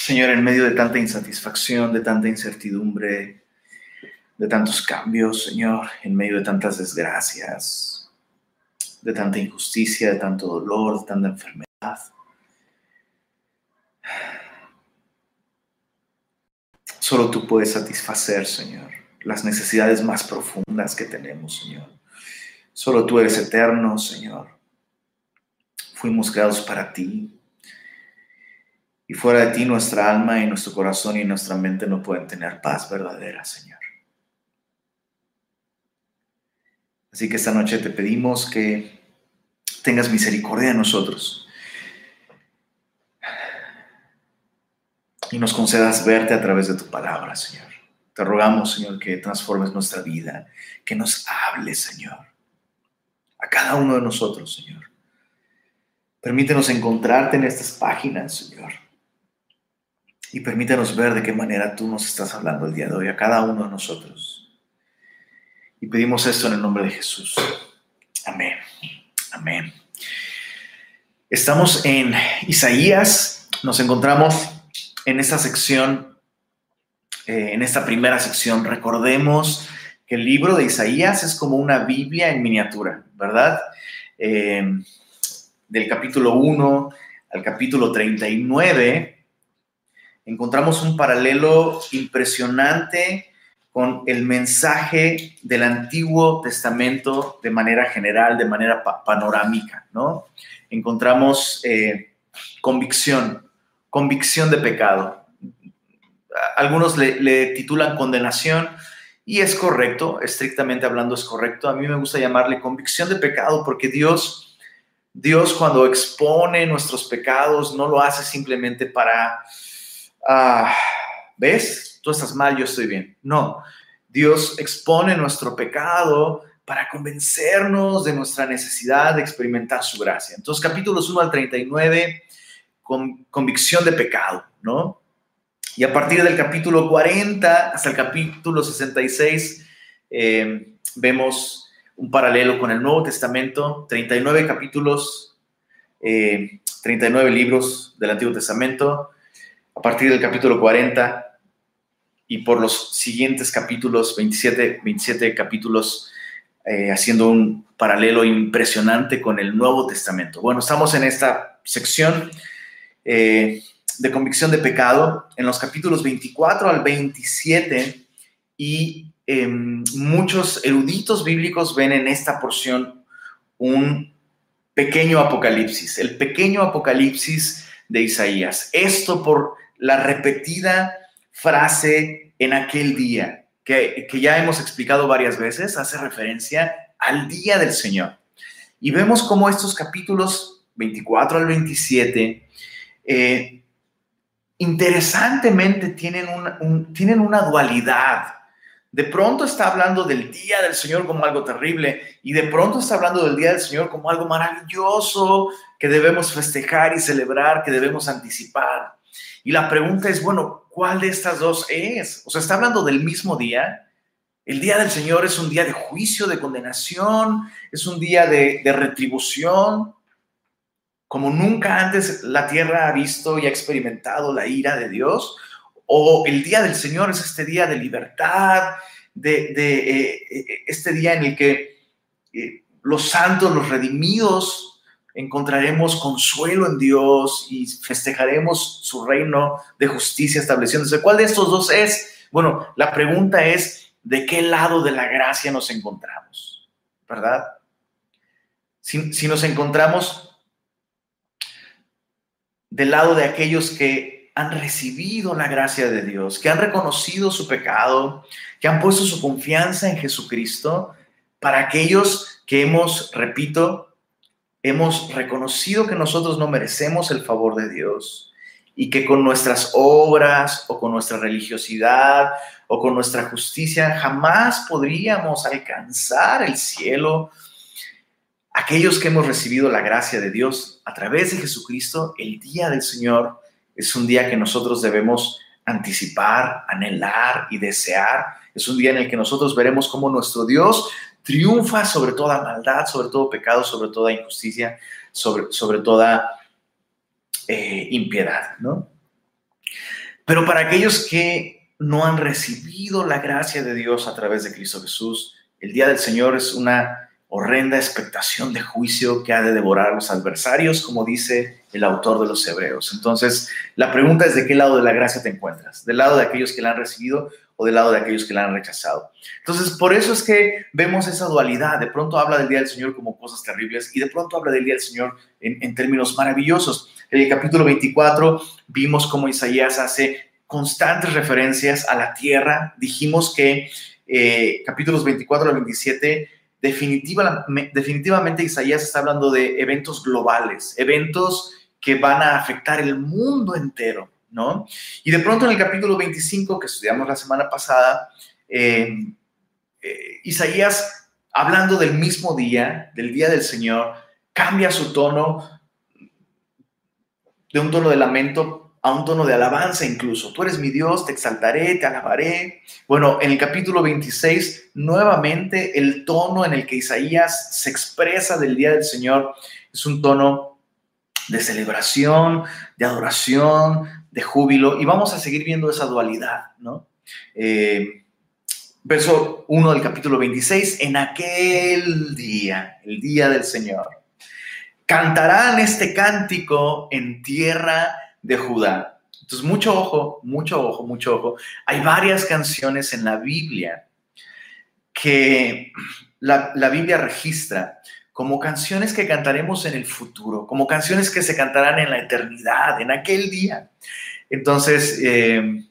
Señor, en medio de tanta insatisfacción, de tanta incertidumbre, de tantos cambios, Señor, en medio de tantas desgracias, de tanta injusticia, de tanto dolor, de tanta enfermedad. Solo tú puedes satisfacer, Señor, las necesidades más profundas que tenemos, Señor. Solo tú eres eterno, Señor. Fuimos creados para ti. Y fuera de ti nuestra alma y nuestro corazón y nuestra mente no pueden tener paz verdadera, Señor. Así que esta noche te pedimos que tengas misericordia de nosotros y nos concedas verte a través de tu palabra, Señor. Te rogamos, Señor, que transformes nuestra vida, que nos hables, Señor, a cada uno de nosotros, Señor. Permítenos encontrarte en estas páginas, Señor y permítanos ver de qué manera tú nos estás hablando el día de hoy a cada uno de nosotros. Y pedimos esto en el nombre de Jesús. Amén. Amén. Estamos en Isaías, nos encontramos en esta sección, eh, en esta primera sección. Recordemos que el libro de Isaías es como una Biblia en miniatura, ¿verdad? Eh, del capítulo 1 al capítulo 39 encontramos un paralelo impresionante con el mensaje del Antiguo Testamento de manera general, de manera panorámica, ¿no? Encontramos eh, convicción, convicción de pecado. Algunos le, le titulan condenación y es correcto, estrictamente hablando es correcto. A mí me gusta llamarle convicción de pecado porque Dios, Dios cuando expone nuestros pecados no lo hace simplemente para Ah, ¿ves? Tú estás mal, yo estoy bien. No, Dios expone nuestro pecado para convencernos de nuestra necesidad de experimentar su gracia. Entonces, capítulos 1 al 39, con convicción de pecado, ¿no? Y a partir del capítulo 40 hasta el capítulo 66, eh, vemos un paralelo con el Nuevo Testamento, 39 capítulos, 39 eh, libros del Antiguo Testamento, a partir del capítulo 40 y por los siguientes capítulos, 27, 27 capítulos, eh, haciendo un paralelo impresionante con el Nuevo Testamento. Bueno, estamos en esta sección eh, de convicción de pecado, en los capítulos 24 al 27, y em, muchos eruditos bíblicos ven en esta porción un pequeño apocalipsis, el pequeño apocalipsis de Isaías. Esto por la repetida frase en aquel día, que, ya hemos explicado varias veces, hace referencia al día del Señor. Y vemos cómo estos capítulos 24 al 27, eh, interesantemente tienen una, tienen una dualidad. De pronto está hablando del día del Señor como algo terrible y de pronto está hablando del día del Señor como algo maravilloso que debemos festejar y celebrar, que debemos anticipar. Y la pregunta es, bueno, ¿cuál de estas dos es? O sea, está hablando del mismo día. El día del Señor es un día de juicio, de condenación, es un día de, retribución, como nunca antes la tierra ha visto y ha experimentado la ira de Dios. O el día del Señor es este día de libertad, de, eh, eh, este día en el que eh, los santos, los redimidos, encontraremos consuelo en Dios y festejaremos su reino de justicia estableciéndose. ¿Cuál de estos dos es? Bueno, la pregunta es, ¿de qué lado de la gracia nos encontramos? ¿Verdad? Si, nos encontramos del lado de aquellos que han recibido la gracia de Dios, que han reconocido su pecado, que han puesto su confianza en Jesucristo, para aquellos que hemos, repito, hemos reconocido que nosotros no merecemos el favor de Dios y que con nuestras obras o con nuestra religiosidad o con nuestra justicia jamás podríamos alcanzar el cielo. Aquellos que hemos recibido la gracia de Dios a través de Jesucristo, el día del Señor es un día que nosotros debemos anticipar, anhelar y desear. Es un día en el que nosotros veremos cómo nuestro Dios triunfa sobre toda maldad, sobre todo pecado, sobre toda injusticia, sobre, sobre toda eh, impiedad, ¿no? Pero para aquellos que no han recibido la gracia de Dios a través de Cristo Jesús, el día del Señor es una horrenda expectación de juicio que ha de devorar a los adversarios, como dice el autor de los Hebreos. Entonces, la pregunta es de qué lado de la gracia te encuentras, del lado de aquellos que la han recibido o del lado de aquellos que la han rechazado. Entonces, por eso es que vemos esa dualidad. De pronto habla del Día del Señor como cosas terribles y de pronto habla del Día del Señor en, términos maravillosos. En el capítulo 24 vimos cómo Isaías hace constantes referencias a la tierra. Dijimos que eh, capítulos 24 al 27 definitiva, definitivamente Isaías está hablando de eventos globales, eventos que van a afectar el mundo entero, Y de pronto en el capítulo 25 que estudiamos la semana pasada, eh, eh, Isaías, hablando del mismo día, del día del Señor, cambia su tono de un tono de lamento a un tono de alabanza incluso. Tú eres mi Dios, te exaltaré, te alabaré. Bueno, en el capítulo 26, nuevamente el tono en el que Isaías se expresa del día del Señor es un tono de celebración, de adoración, de júbilo. Y vamos a seguir viendo esa dualidad, ¿no? Eh, verso 1 del capítulo 26, en aquel día, el día del Señor, cantarán este cántico en tierra de Judá. Entonces, mucho ojo, mucho ojo, mucho ojo. Hay varias canciones en la Biblia que la, Biblia registra como canciones que cantaremos en el futuro, como canciones que se cantarán en la eternidad, en aquel día. Entonces, eh,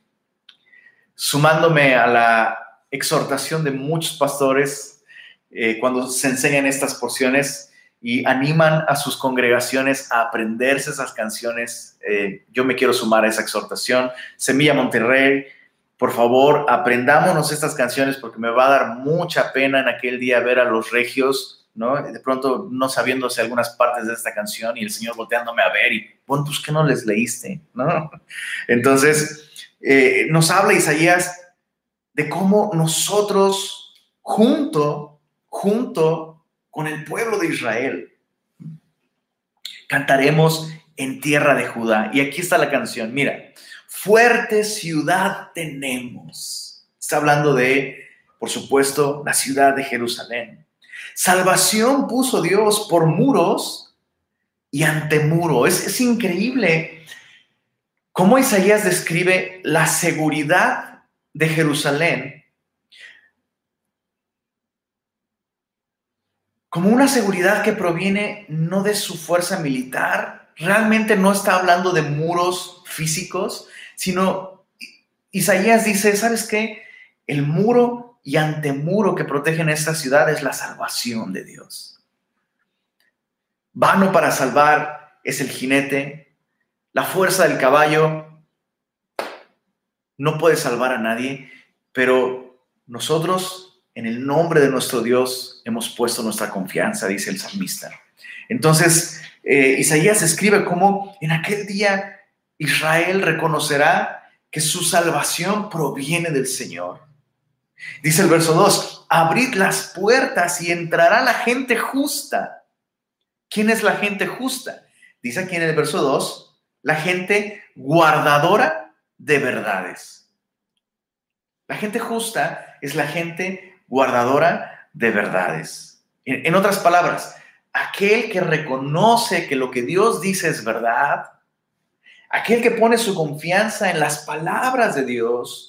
sumándome a la exhortación de muchos pastores eh, cuando se enseñan estas porciones, y animan a sus congregaciones a aprenderse esas canciones. Eh, yo me quiero sumar a esa exhortación. Semilla Monterrey, por favor, aprendámonos estas canciones porque me va a dar mucha pena en aquel día ver a los regios, ¿no? De pronto no sabiéndose algunas partes de esta canción y el Señor volteándome a ver y, bueno, pues que no les leíste, ¿no? Entonces, eh, nos habla Isaías de cómo nosotros junto, junto con el pueblo de Israel. Cantaremos en tierra de Judá. Y aquí está la canción. Mira, fuerte ciudad tenemos. Está hablando de, por supuesto, la ciudad de Jerusalén. Salvación puso Dios por muros y ante muro. Es, es increíble cómo Isaías describe la seguridad de Jerusalén como una seguridad que proviene no de su fuerza militar, realmente no está hablando de muros físicos, sino Isaías dice, ¿sabes qué? El muro y antemuro que protegen esta ciudad es la salvación de Dios. Vano para salvar es el jinete, la fuerza del caballo no puede salvar a nadie, pero nosotros en el nombre de nuestro Dios hemos puesto nuestra confianza, dice el salmista. Entonces, eh, Isaías escribe cómo en aquel día Israel reconocerá que su salvación proviene del Señor. Dice el verso 2, abrid las puertas y entrará la gente justa. ¿Quién es la gente justa? Dice aquí en el verso 2, la gente guardadora de verdades. La gente justa es la gente guardadora de verdades. En, otras palabras, aquel que reconoce que lo que Dios dice es verdad, aquel que pone su confianza en las palabras de Dios,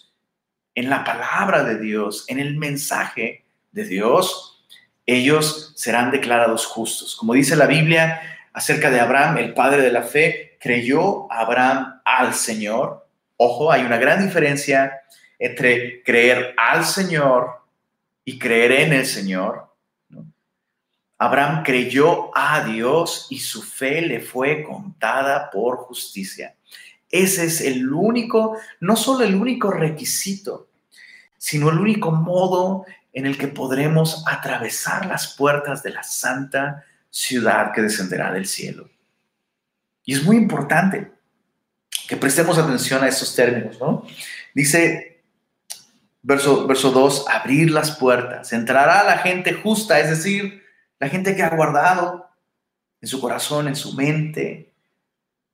en la palabra de Dios, en el mensaje de Dios, ellos serán declarados justos. Como dice la Biblia acerca de Abraham, el padre de la fe, creyó Abraham al Señor. Ojo, hay una gran diferencia entre creer al Señor y creeré en el Señor. Abraham creyó a Dios y su fe le fue contada por justicia. Ese es el único, no solo el único requisito, sino el único modo en el que podremos atravesar las puertas de la santa ciudad que descenderá del cielo. Y es muy importante que prestemos atención a esos términos, ¿no? Dice Verso, verso 2, abrir las puertas. Entrará la gente justa, es decir, la gente que ha guardado en su corazón, en su mente,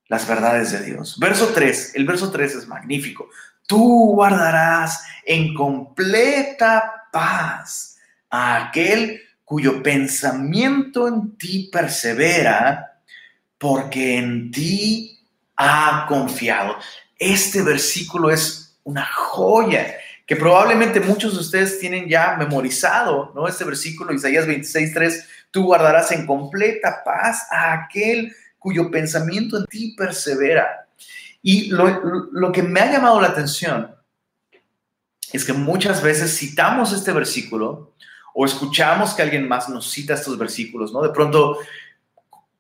las verdades de Dios. Verso 3, el verso 3 es magnífico. Tú guardarás en completa paz a aquel cuyo pensamiento en ti persevera, porque en ti ha confiado. Este versículo es una joya que probablemente muchos de ustedes tienen ya memorizado, ¿no? Este versículo, Isaías 26, 3, tú guardarás en completa paz a aquel cuyo pensamiento en ti persevera. Y lo, que me ha llamado la atención es que muchas veces citamos este versículo o escuchamos que alguien más nos cita estos versículos, ¿no? De pronto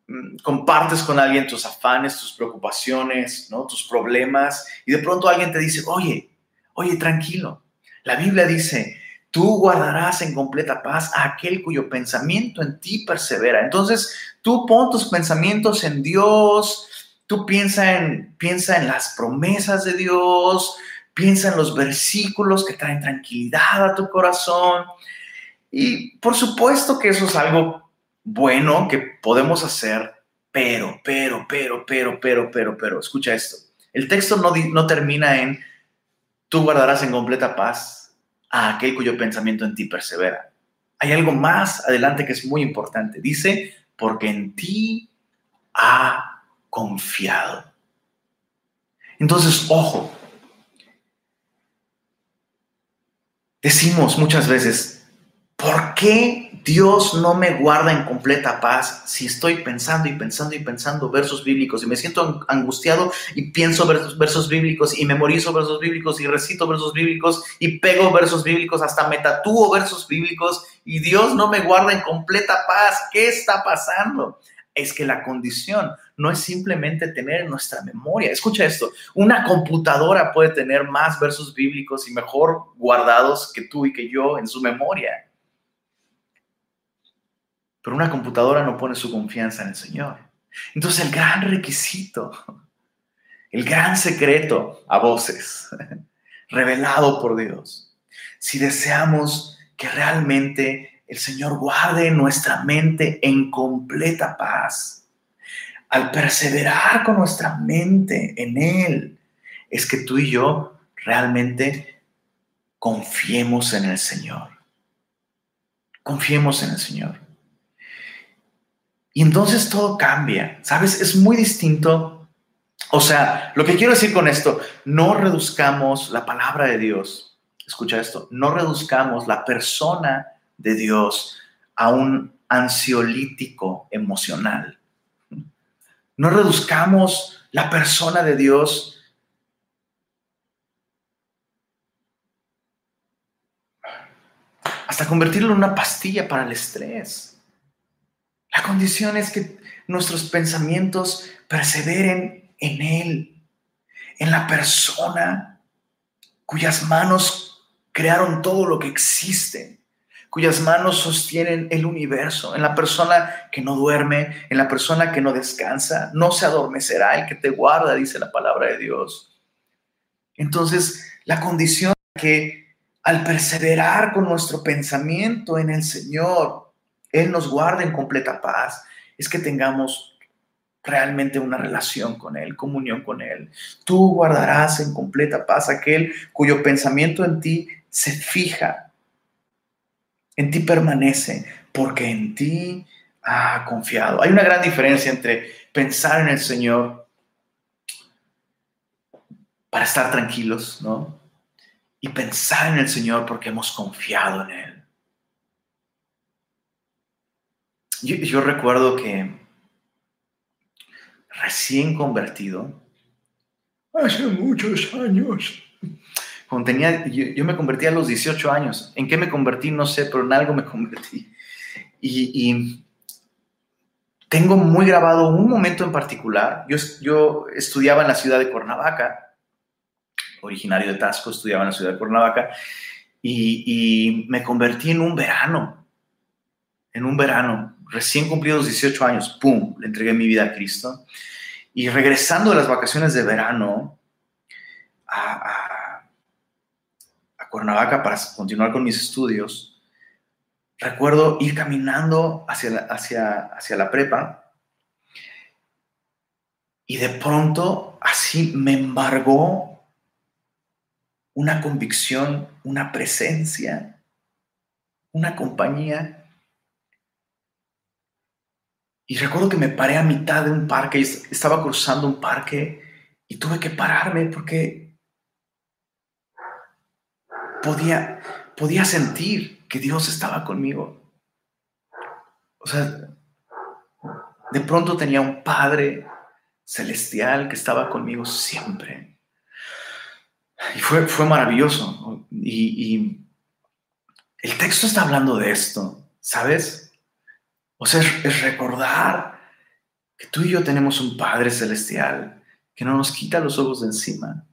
mm, compartes con alguien tus afanes, tus preocupaciones, ¿no? Tus problemas y de pronto alguien te dice, oye, oye, tranquilo. La Biblia dice, tú guardarás en completa paz a aquel cuyo pensamiento en ti persevera. Entonces, tú pon tus pensamientos en Dios, tú piensa en, piensa en las promesas de Dios, piensa en los versículos que traen tranquilidad a tu corazón. Y por supuesto que eso es algo bueno que podemos hacer, pero, pero, pero, pero, pero, pero, pero, escucha esto. El texto no, no termina en, tú guardarás en completa paz a aquel cuyo pensamiento en ti persevera. Hay algo más adelante que es muy importante. Dice, porque en ti ha confiado. Entonces, ojo, decimos muchas veces, ¿por qué Dios no me guarda en completa paz si estoy pensando y pensando y pensando versos bíblicos y me siento angustiado y pienso versos, bíblicos y memorizo versos bíblicos y recito versos bíblicos y pego versos bíblicos, hasta me tatúo versos bíblicos y Dios no me guarda en completa paz. ¿Qué está pasando? Es que la condición no es simplemente tener nuestra memoria. Escucha esto, una computadora puede tener más versos bíblicos y mejor guardados que tú y que yo en su memoria. Pero una computadora no pone su confianza en el Señor. Entonces el gran requisito, el gran secreto a voces, revelado por Dios, si deseamos que realmente el Señor guarde nuestra mente en completa paz, al perseverar con nuestra mente en Él, es que tú y yo realmente confiemos en el Señor. Confiemos en el Señor. Y entonces todo cambia, ¿sabes? Es muy distinto. O sea, lo que quiero decir con esto, no reduzcamos la palabra de Dios, escucha esto, no reduzcamos la persona de Dios a un ansiolítico emocional. No reduzcamos la persona de Dios hasta convertirlo en una pastilla para el estrés. La condición es que nuestros pensamientos perseveren en Él, en la persona cuyas manos crearon todo lo que existe, cuyas manos sostienen el universo, en la persona que no duerme, en la persona que no descansa, no se adormecerá el que te guarda, dice la palabra de Dios. Entonces, la condición que al perseverar con nuestro pensamiento en el Señor, él nos guarda en completa paz, es que tengamos realmente una relación con Él, comunión con Él. Tú guardarás en completa paz aquel cuyo pensamiento en ti se fija, en ti permanece, porque en ti ha confiado. Hay una gran diferencia entre pensar en el Señor para estar tranquilos, ¿no? Y pensar en el Señor porque hemos confiado en Él. Yo, recuerdo que recién convertido, hace muchos años, cuando tenía, yo, me convertí a los 18 años. ¿En qué me convertí? No sé, pero en algo me convertí. Y, y tengo muy grabado un momento en particular. Yo, yo estudiaba en la ciudad de Cuernavaca, originario de Tasco, estudiaba en la ciudad de Cuernavaca, y, y me convertí en un verano, en un verano recién cumplidos 18 años, ¡pum!, le entregué mi vida a Cristo. Y regresando de las vacaciones de verano a, a, Cuernavaca para continuar con mis estudios, recuerdo ir caminando hacia la, hacia, hacia la prepa Y de pronto así me embargó una convicción, una presencia, una compañía. Y recuerdo que me paré a mitad de un parque, estaba cruzando un parque y tuve que pararme porque podía, podía sentir que Dios estaba conmigo. O sea, de pronto tenía un Padre celestial que estaba conmigo siempre. Y fue, fue maravilloso. Y, el texto está hablando de esto, ¿sabes? O sea, es, recordar que tú y yo tenemos un Padre celestial que no nos quita los ojos de encima.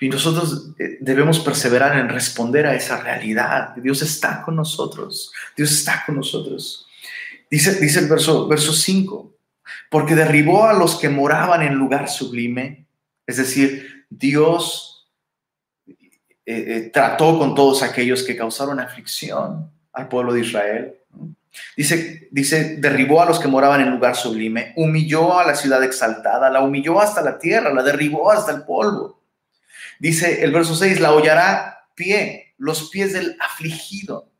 Y nosotros eh, debemos perseverar en responder a esa realidad. Dios está con nosotros. Dios está con nosotros. Dice, dice el verso, verso 5, porque derribó a los que moraban en lugar sublime, es decir, Dios eh, eh, trató con todos aquellos que causaron aflicción al pueblo de Israel. Dice, dice, derribó a los que moraban en lugar sublime, humilló a la ciudad exaltada, la humilló hasta la tierra, la derribó hasta el polvo. Dice el verso 6, la hollará pie, los pies del afligido,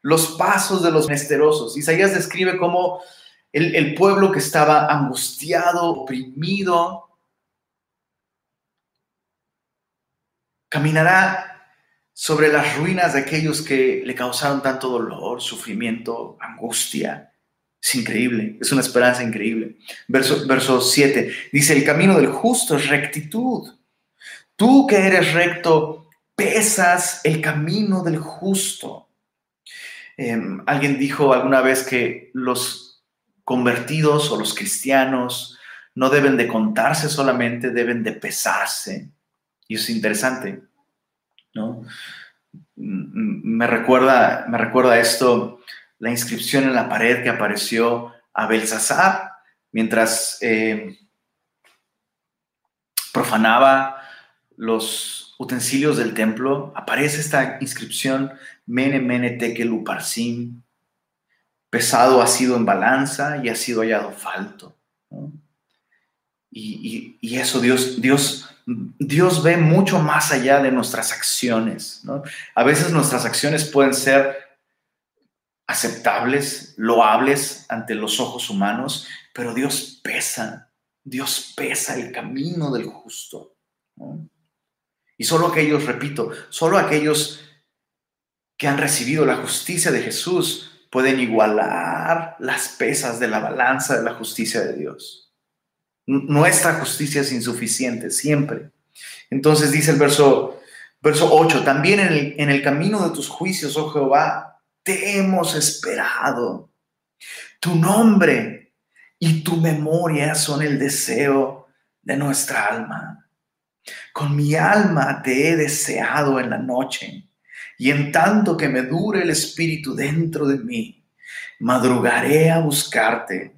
los pasos de los menesterosos. Isaías describe cómo el, pueblo que estaba angustiado, oprimido, caminará sobre las ruinas de aquellos que le causaron tanto dolor, sufrimiento, angustia. Es increíble, es una esperanza increíble. Verso, verso 7 dice, el camino del justo es rectitud. Tú que eres recto, pesas el camino del justo. Em, alguien dijo alguna vez que los convertidos o los cristianos no deben de contarse solamente, deben de pesarse. Y es interesante, ¿no? Me recuerda, me recuerda esto, la inscripción en la pared que apareció a Belsasar mientras eh, profanaba los utensilios del templo, aparece esta inscripción Mene Mene Tekel Uparsim, pesado ha sido en balanza y ha sido hallado falto. Y, eso Dios, Dios, Dios ve mucho más allá de nuestras acciones. A veces nuestras acciones pueden ser aceptables, loables ante los ojos humanos, pero Dios pesa, Dios pesa el camino del justo. Y solo aquellos, repito, solo aquellos que han recibido la justicia de Jesús pueden igualar las pesas de la balanza de la justicia de Dios. Nuestra justicia es insuficiente siempre. Entonces dice el verso, verso 8, también en el, en el camino de tus juicios, oh Jehová, te hemos esperado. Tu nombre y tu memoria son el deseo de nuestra alma. Con mi alma te he deseado en la noche y en tanto que me dure el espíritu dentro de mí, madrugaré a buscarte,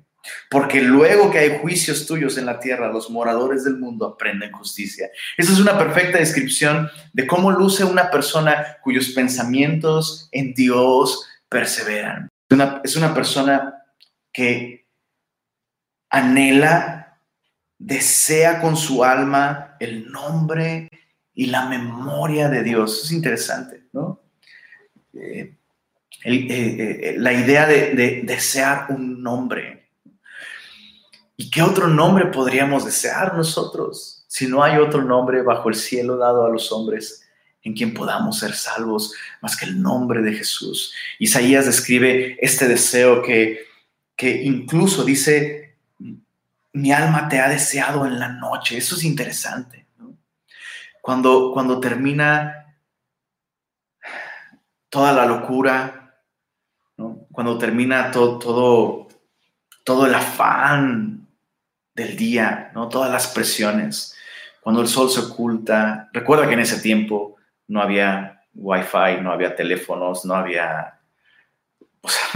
porque luego que hay juicios tuyos en la tierra, los moradores del mundo aprenden justicia. Esa es una perfecta descripción de cómo luce una persona cuyos pensamientos en Dios perseveran. es una persona que anhela, desea con su alma el nombre y la memoria de Dios. Es interesante, ¿no? Eh, eh, eh, la idea de, desear un nombre. ¿Y qué otro nombre podríamos desear nosotros si no hay otro nombre bajo el cielo dado a los hombres en quien podamos ser salvos más que el nombre de Jesús? Isaías describe este deseo que, que incluso dice, mi alma te ha deseado en la noche. Eso es interesante. Cuando, cuando termina toda la locura, cuando termina todo, todo el afán del día, ¿no? todas las presiones, cuando el sol se oculta. Recuerda que en ese tiempo no había wifi, no había teléfonos, no había,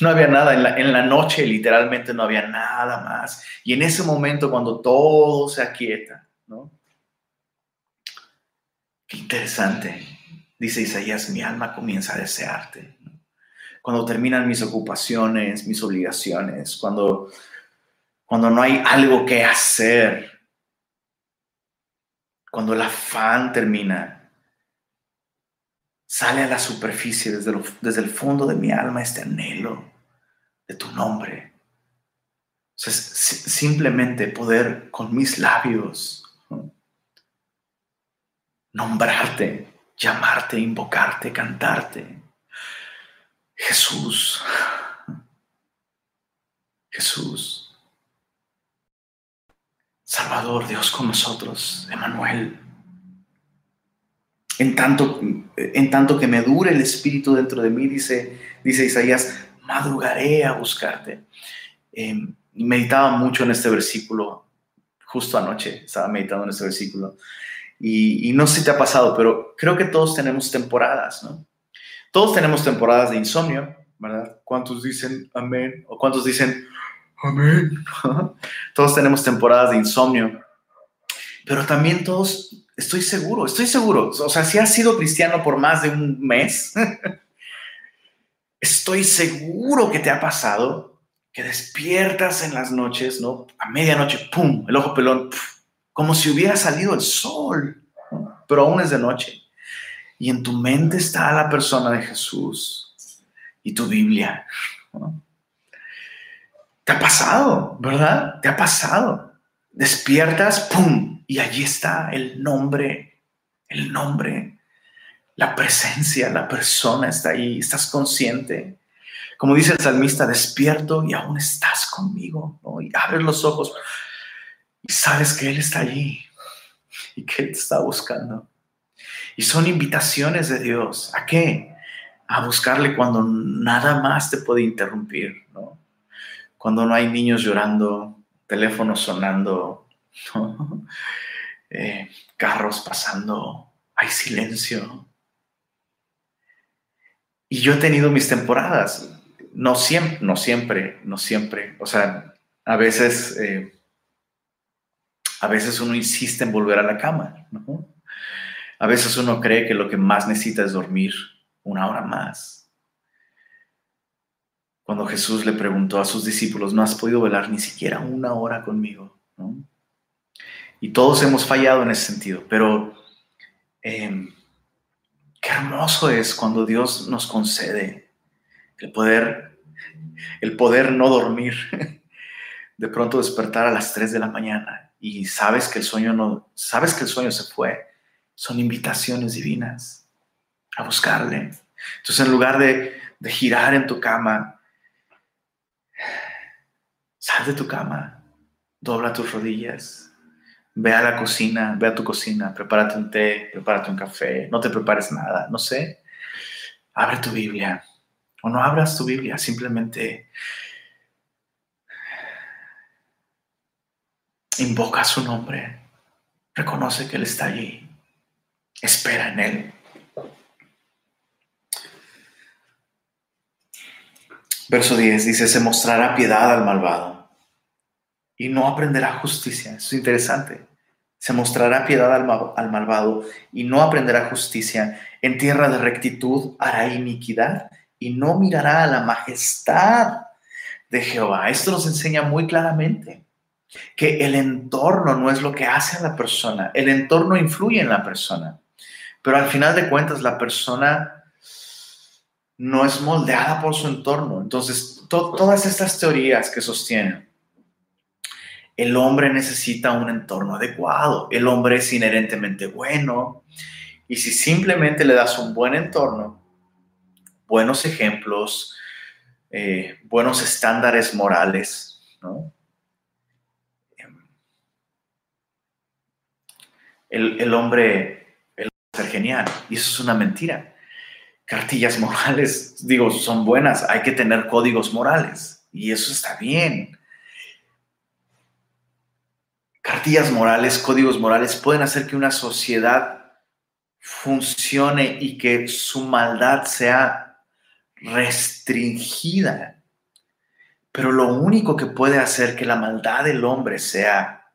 no había, nada. En la, en la, noche literalmente no había nada más. Y en ese momento cuando todo se aquieta, ¿no? Qué interesante. Dice Isaías, mi alma comienza a desearte. Cuando terminan mis ocupaciones, mis obligaciones, cuando, cuando no hay algo que hacer, cuando el afán termina, sale a la superficie desde, desde el fondo de mi alma este anhelo de tu nombre. O sea, simplemente poder con mis labios nombrarte, llamarte, invocarte, cantarte. Jesús, Jesús. Salvador, Dios con nosotros, Emanuel. En tanto, que me dure el espíritu dentro de mí, dice, dice Isaías, madrugaré a buscarte. Em, meditaba mucho en este versículo, justo anoche estaba meditando en este versículo. Y, y, no sé si te ha pasado, pero creo que todos tenemos temporadas, ¿no? Todos tenemos temporadas de insomnio, ¿verdad? ¿Cuántos dicen amén? ¿O cuántos dicen amén? todos tenemos temporadas de insomnio, pero también todos, estoy seguro, estoy seguro, o sea, si has sido cristiano por más de un mes, estoy seguro que te ha pasado que despiertas en las noches, ¿no? A medianoche, ¡pum! El ojo pelón, como si hubiera salido el sol, pero aún es de noche. Y en tu mente está la persona de Jesús y tu Biblia. Te ha pasado, ¿verdad? Te ha pasado. Despiertas, ¡pum! Y allí está el nombre, el nombre, la presencia, la persona está ahí, estás consciente. Como dice el salmista, despierto y aún estás conmigo, Y abres los ojos y sabes que Él está allí y que Él te está buscando. Y son invitaciones de Dios. ¿A qué? A buscarle cuando nada más te puede interrumpir, ¿no? Cuando no hay niños llorando, teléfonos sonando, eh, carros pasando, hay silencio. Y yo he tenido mis temporadas, no siempre, no siempre, no siempre. O sea, a veces, eh, a veces uno insiste en volver a la cama, ¿no? A veces uno cree que lo que más necesita es dormir una hora más. Cuando Jesús le preguntó a sus discípulos, no has podido velar ni siquiera una hora conmigo. Y todos hemos fallado en ese sentido, pero em, qué hermoso es cuando Dios nos concede el poder, el poder no dormir, de pronto despertar a las 3 de la mañana y sabes que el sueño no, sabes que el sueño se fue, son invitaciones divinas a buscarle. Entonces, en lugar de, girar en tu cama, sal de tu cama, dobla tus rodillas, ve a la cocina, ve a tu cocina, prepárate un té, prepárate un café, no te prepares nada, no sé. Abre tu Biblia o no abras tu Biblia, simplemente invoca su nombre, reconoce que Él está allí Espera en Él. Verso 10 dice, se mostrará piedad al malvado y no aprenderá justicia. Eso es interesante. Se mostrará piedad al, al, malvado y no aprenderá justicia. En tierra de rectitud hará iniquidad y no mirará a la majestad de Jehová. Esto nos enseña muy claramente que el entorno no es lo que hace a la persona, el entorno influye en la persona. Pero al final de cuentas, la persona no es moldeada por su entorno. Entonces, todas estas teorías que sostienen, el hombre necesita un entorno adecuado, el hombre es inherentemente bueno, y si simplemente le das un buen entorno, buenos ejemplos, eh, buenos estándares morales, El, el hombre ser genial. Y eso es una mentira. Cartillas morales, digo, son buenas, hay que tener códigos morales y eso está bien. Cartillas morales, códigos morales pueden hacer que una sociedad funcione y que su maldad sea restringida. Pero lo único que puede hacer que la maldad del hombre sea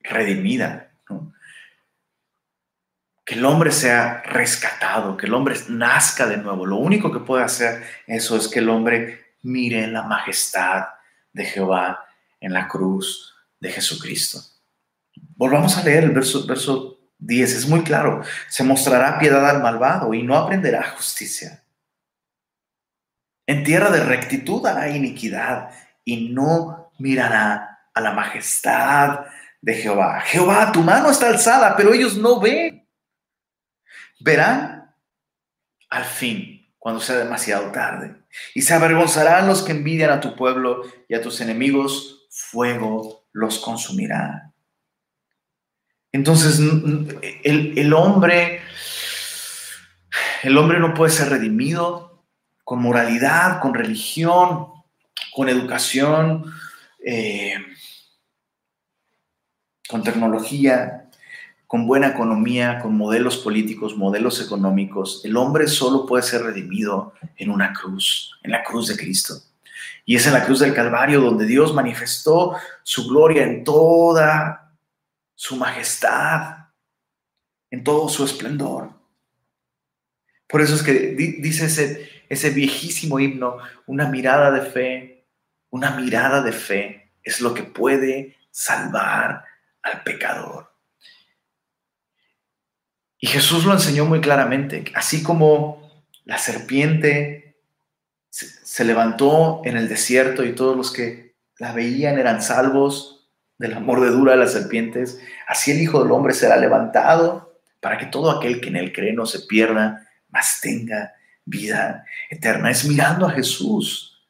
redimida que el hombre sea rescatado, que el hombre nazca de nuevo. Lo único que puede hacer eso es que el hombre mire la majestad de Jehová en la cruz de Jesucristo. Volvamos a leer el verso, verso 10, es muy claro. Se mostrará piedad al malvado y no aprenderá justicia. En tierra de rectitud hará iniquidad y no mirará a la majestad de Jehová. Jehová, tu mano está alzada, pero ellos no ven. Verán al fin, cuando sea demasiado tarde. Y se avergonzarán los que envidian a tu pueblo y a tus enemigos, fuego los consumirá. Entonces, el, hombre, el hombre no puede ser redimido con moralidad, con religión, con educación, eh, con tecnología, con buena economía, con modelos políticos, modelos económicos. El hombre solo puede ser redimido en una cruz, en la cruz de Cristo. Y es en la cruz del Calvario donde Dios manifestó su gloria en toda su majestad, en todo su esplendor. Por eso es que dice ese, ese viejísimo himno, una mirada de fe, una mirada de fe es lo que puede salvar al pecador. Y Jesús lo enseñó muy claramente, así como la serpiente se levantó en el desierto y todos los que la veían eran salvos de la mordedura de las serpientes, así el Hijo del Hombre será levantado para que todo aquel que en él cree no se pierda, mas tenga vida eterna. Es mirando a Jesús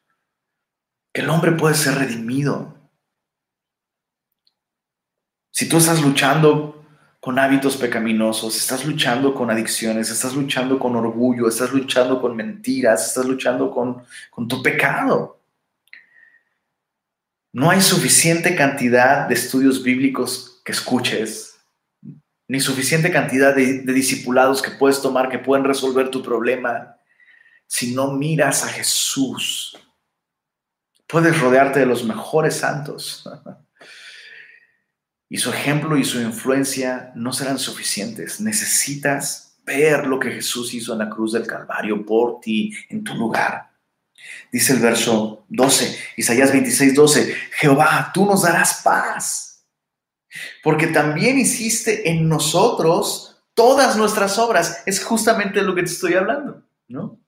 que el hombre puede ser redimido. Si tú estás luchando con hábitos pecaminosos, estás luchando con adicciones, estás luchando con orgullo, estás luchando con mentiras, estás luchando con, con tu pecado. No hay suficiente cantidad de estudios bíblicos que escuches, ni suficiente cantidad de, discipulados que puedes tomar que pueden resolver tu problema si no miras a Jesús. Puedes rodearte de los mejores santos. y su ejemplo y su influencia no serán suficientes. Necesitas ver lo que Jesús hizo en la cruz del Calvario por ti, en tu lugar. Dice el verso 12, Isaías 26, 12, Jehová, tú nos darás paz, porque también hiciste en nosotros todas nuestras obras. Es justamente lo que te estoy hablando, ¿no?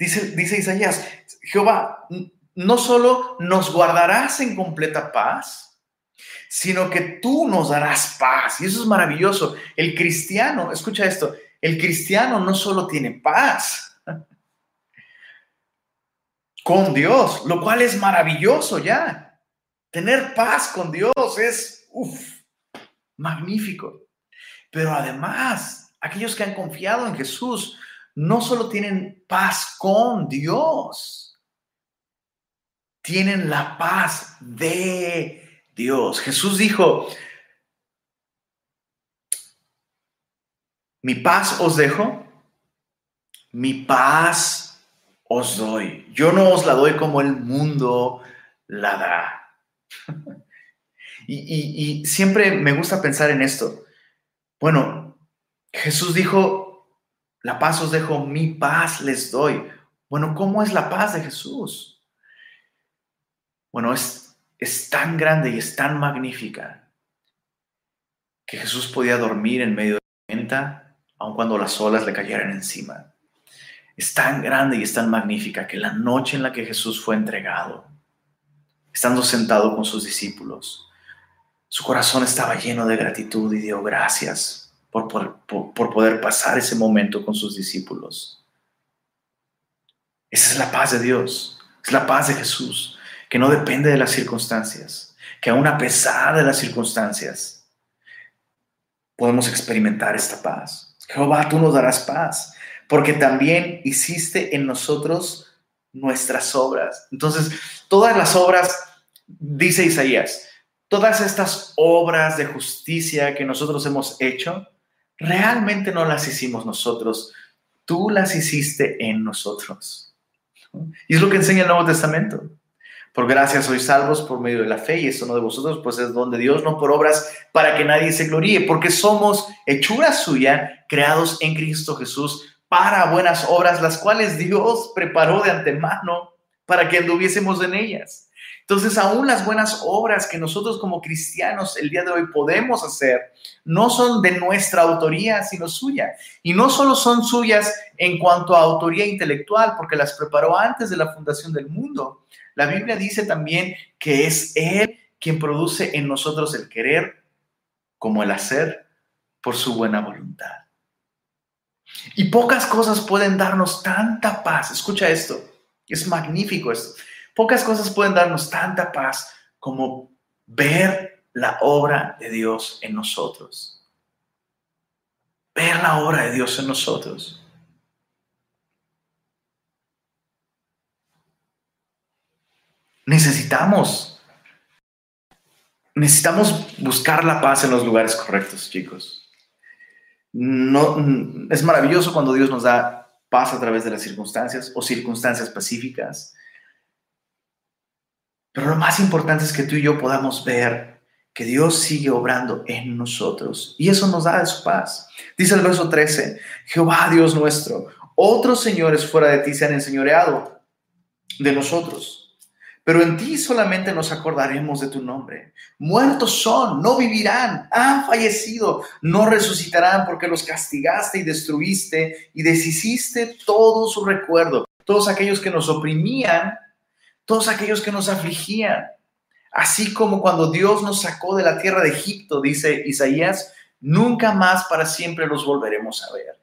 Dice, dice Isaías, Jehová, no solo nos guardarás en completa paz, sino que tú nos darás paz. Y eso es maravilloso. El cristiano, escucha esto, el cristiano no solo tiene paz con Dios, lo cual es maravilloso ya. Tener paz con Dios es, uff, magnífico. Pero además, aquellos que han confiado en Jesús no solo tienen paz con Dios, tienen la paz de Dios. Jesús dijo, mi paz os dejo, mi paz os doy. Yo no os la doy como el mundo la da. y, siempre me gusta pensar en esto. Bueno, Jesús dijo, la paz os dejo, mi paz les doy. Bueno, ¿cómo es la paz de Jesús? Bueno, es es tan grande y es tan magnífica que Jesús podía dormir en medio de la tormenta, aun cuando las olas le cayeran encima. Es tan grande y es tan magnífica que la noche en la que Jesús fue entregado, estando sentado con sus discípulos, su corazón estaba lleno de gratitud y dio gracias por, por poder pasar ese momento con sus discípulos. Esa es la paz de Dios, es la paz de Jesús que no depende de las circunstancias, que aún a pesar de las circunstancias podemos experimentar esta paz. Jehová, tú nos darás paz, porque también hiciste en nosotros nuestras obras. Entonces, todas las obras, dice Isaías, todas estas obras de justicia que nosotros hemos hecho, realmente no las hicimos nosotros, tú las hiciste en nosotros. Y es lo que enseña el Nuevo Testamento. Por gracia sois salvos por medio de la fe, y esto no de vosotros, pues es don de Dios, no por obras para que nadie se gloríe, porque somos hechura suya, creados en Cristo Jesús para buenas obras, las cuales Dios preparó de antemano para que anduviésemos en ellas. Entonces, aún las buenas obras que nosotros como cristianos el día de hoy podemos hacer, no son de nuestra autoría, sino suya. Y no solo son suyas en cuanto a autoría intelectual, porque las preparó antes de la fundación del mundo. La Biblia dice también que es Él quien produce en nosotros el querer como el hacer por su buena voluntad. Y pocas cosas pueden darnos tanta paz. Escucha esto, es magnífico esto. Pocas cosas pueden darnos tanta paz como ver la obra de Dios en nosotros. Ver la obra de Dios en nosotros. Necesitamos, necesitamos buscar la paz en los lugares correctos, chicos. No, es maravilloso cuando Dios nos da paz a través de las circunstancias o circunstancias pacíficas. Pero lo más importante es que tú y yo podamos ver que Dios sigue obrando en nosotros y eso nos da su paz. Dice el verso 13, Jehová Dios nuestro, otros señores fuera de ti se han enseñoreado de nosotros pero en ti solamente nos acordaremos de tu nombre. Muertos son, no vivirán, han fallecido, no resucitarán porque los castigaste y destruiste y deshiciste todo su recuerdo. Todos aquellos que nos oprimían, todos aquellos que nos afligían. Así como cuando Dios nos sacó de la tierra de Egipto, dice Isaías, nunca más para siempre los volveremos a ver.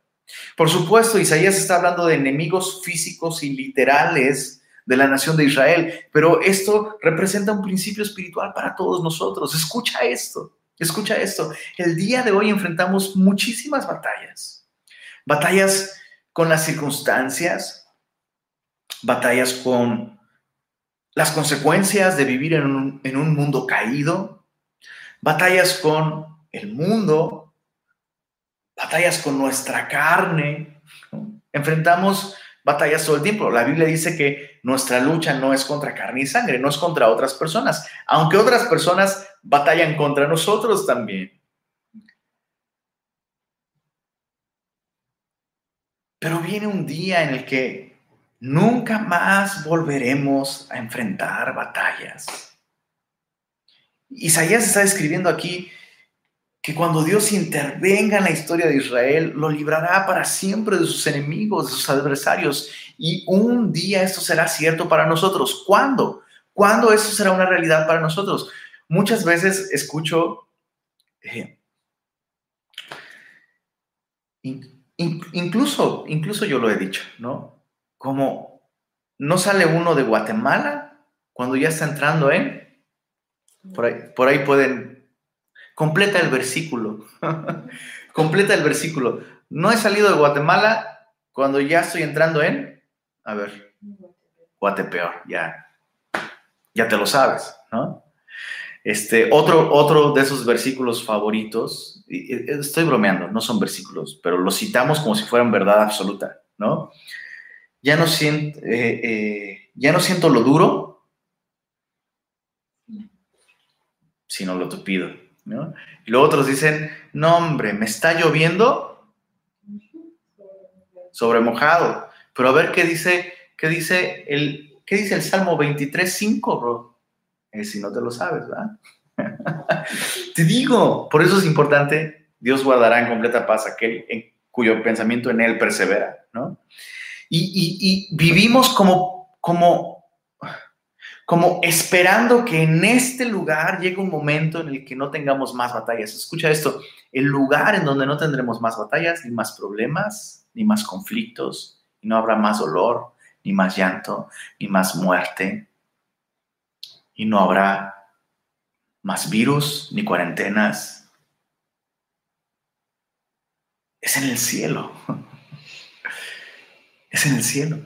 Por supuesto, Isaías está hablando de enemigos físicos y literales de la nación de Israel, pero esto representa un principio espiritual para todos nosotros. Escucha esto, escucha esto. El día de hoy enfrentamos muchísimas batallas, batallas con las circunstancias, batallas con las consecuencias de vivir en un, mundo caído, batallas con el mundo, batallas con nuestra carne. Enfrentamos batallas todo el tiempo. La Biblia dice que nuestra lucha no es contra carne y sangre, no es contra otras personas, aunque otras personas batallan contra nosotros también. Pero viene un día en el que nunca más volveremos a enfrentar batallas. Isaías está escribiendo aquí que cuando Dios intervenga en la historia de Israel, lo librará para siempre de sus enemigos, de sus adversarios. Y un día esto será cierto para nosotros. ¿Cuándo? ¿Cuándo eso será una realidad para nosotros? Muchas veces escucho, eh, incluso, incluso yo lo he dicho, ¿no? Como no sale uno de Guatemala cuando ya está entrando en, por ahí, por ahí pueden Completa el versículo. Completa el versículo. No he salido de Guatemala cuando ya estoy entrando en, a ver, Guatepeor, ya, ya te lo sabes, ¿no? Este, otro, otro de esos versículos favoritos, estoy bromeando, no son versículos, pero los citamos como si fueran verdad absoluta, ¿no? Ya no siento, eh, eh, ya no siento lo duro, sino lo tupido. Y luego otros dicen, no hombre, me está lloviendo sobre mojado. Pero a ver qué dice, qué dice el, qué dice el Salmo 23, 5, bro. Eh, si no te lo sabes, ¿verdad? te digo, por eso es importante, Dios guardará en completa paz aquel cuyo pensamiento en él persevera, ¿no? Y, y vivimos como, como como esperando que en este lugar llegue un momento en el que no tengamos más batallas. Escucha esto, el lugar en donde no tendremos más batallas, ni más problemas, ni más conflictos, y no habrá más dolor, ni más llanto, ni más muerte, y no habrá más virus, ni cuarentenas. Es en el cielo. Es en el cielo.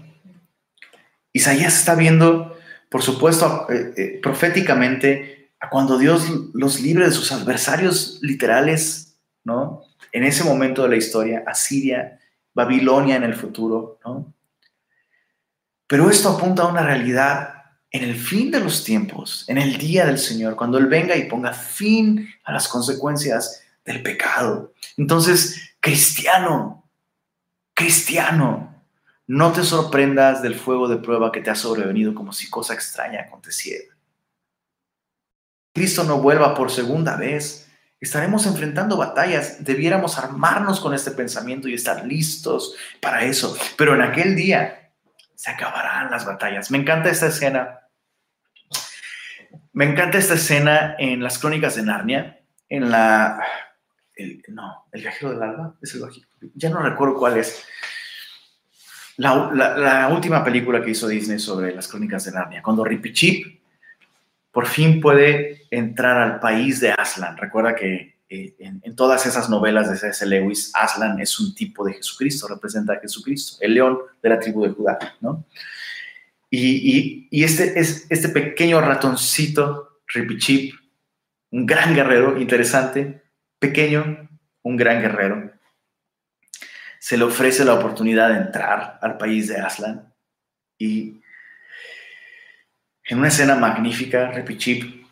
Isaías está viendo por supuesto, eh, eh, proféticamente, cuando Dios los libre de sus adversarios literales, ¿no? En ese momento de la historia, Asiria, Babilonia en el futuro, ¿no? Pero esto apunta a una realidad en el fin de los tiempos, en el día del Señor, cuando Él venga y ponga fin a las consecuencias del pecado. Entonces, cristiano, cristiano, no te sorprendas del fuego de prueba que te ha sobrevenido como si cosa extraña aconteciera. Cristo no vuelva por segunda vez, estaremos enfrentando batallas. Debiéramos armarnos con este pensamiento y estar listos para eso. Pero en aquel día se acabarán las batallas. Me encanta esta escena. Me encanta esta escena en las crónicas de Narnia, en la... no, el viajero del alba, es el ya no recuerdo cuál es. La, última película que hizo Disney sobre las crónicas de Narnia, cuando Rippy Chip por fin puede entrar al país de Aslan. Recuerda que eh, en, todas esas novelas de C.S. Lewis, Aslan es un tipo de Jesucristo, representa a Jesucristo, el león de la tribu de Judá, ¿no? Y, este, es, este pequeño ratoncito, Rippy Chip, un gran guerrero, interesante, pequeño, un gran guerrero, se le ofrece la oportunidad de entrar al país de Aslan y en una escena magnífica, Repichip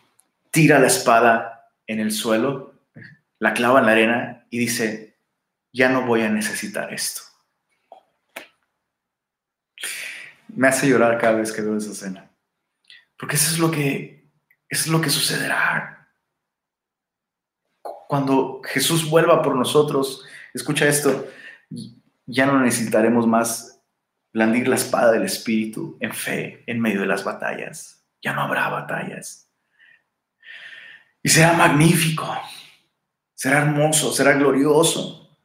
tira la espada en el suelo, la clava en la arena y dice, ya no voy a necesitar esto. Me hace llorar cada vez que veo esa escena. Porque eso es lo que, es lo que sucederá. Cuando Jesús vuelva por nosotros, escucha esto, ya no necesitaremos más blandir la espada del Espíritu en fe en medio de las batallas. Ya no habrá batallas. Y será magnífico, será hermoso, será glorioso.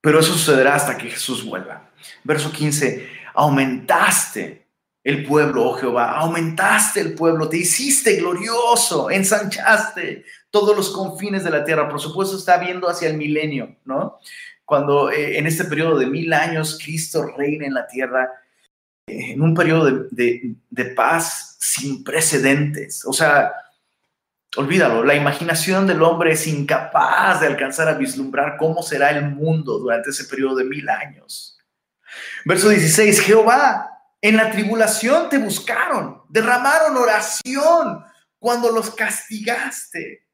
Pero eso sucederá hasta que Jesús vuelva. Verso 15, aumentaste el pueblo, oh Jehová, aumentaste el pueblo, te hiciste glorioso, ensanchaste todos los confines de la tierra. Por supuesto está viendo hacia el milenio, ¿no? Cuando eh, en este periodo de mil años Cristo reina en la tierra, eh, en un periodo de, paz sin precedentes. O sea, olvídalo, la imaginación del hombre es incapaz de alcanzar a vislumbrar cómo será el mundo durante ese periodo de mil años. Verso 16, Jehová, en la tribulación te buscaron, derramaron oración cuando los castigaste.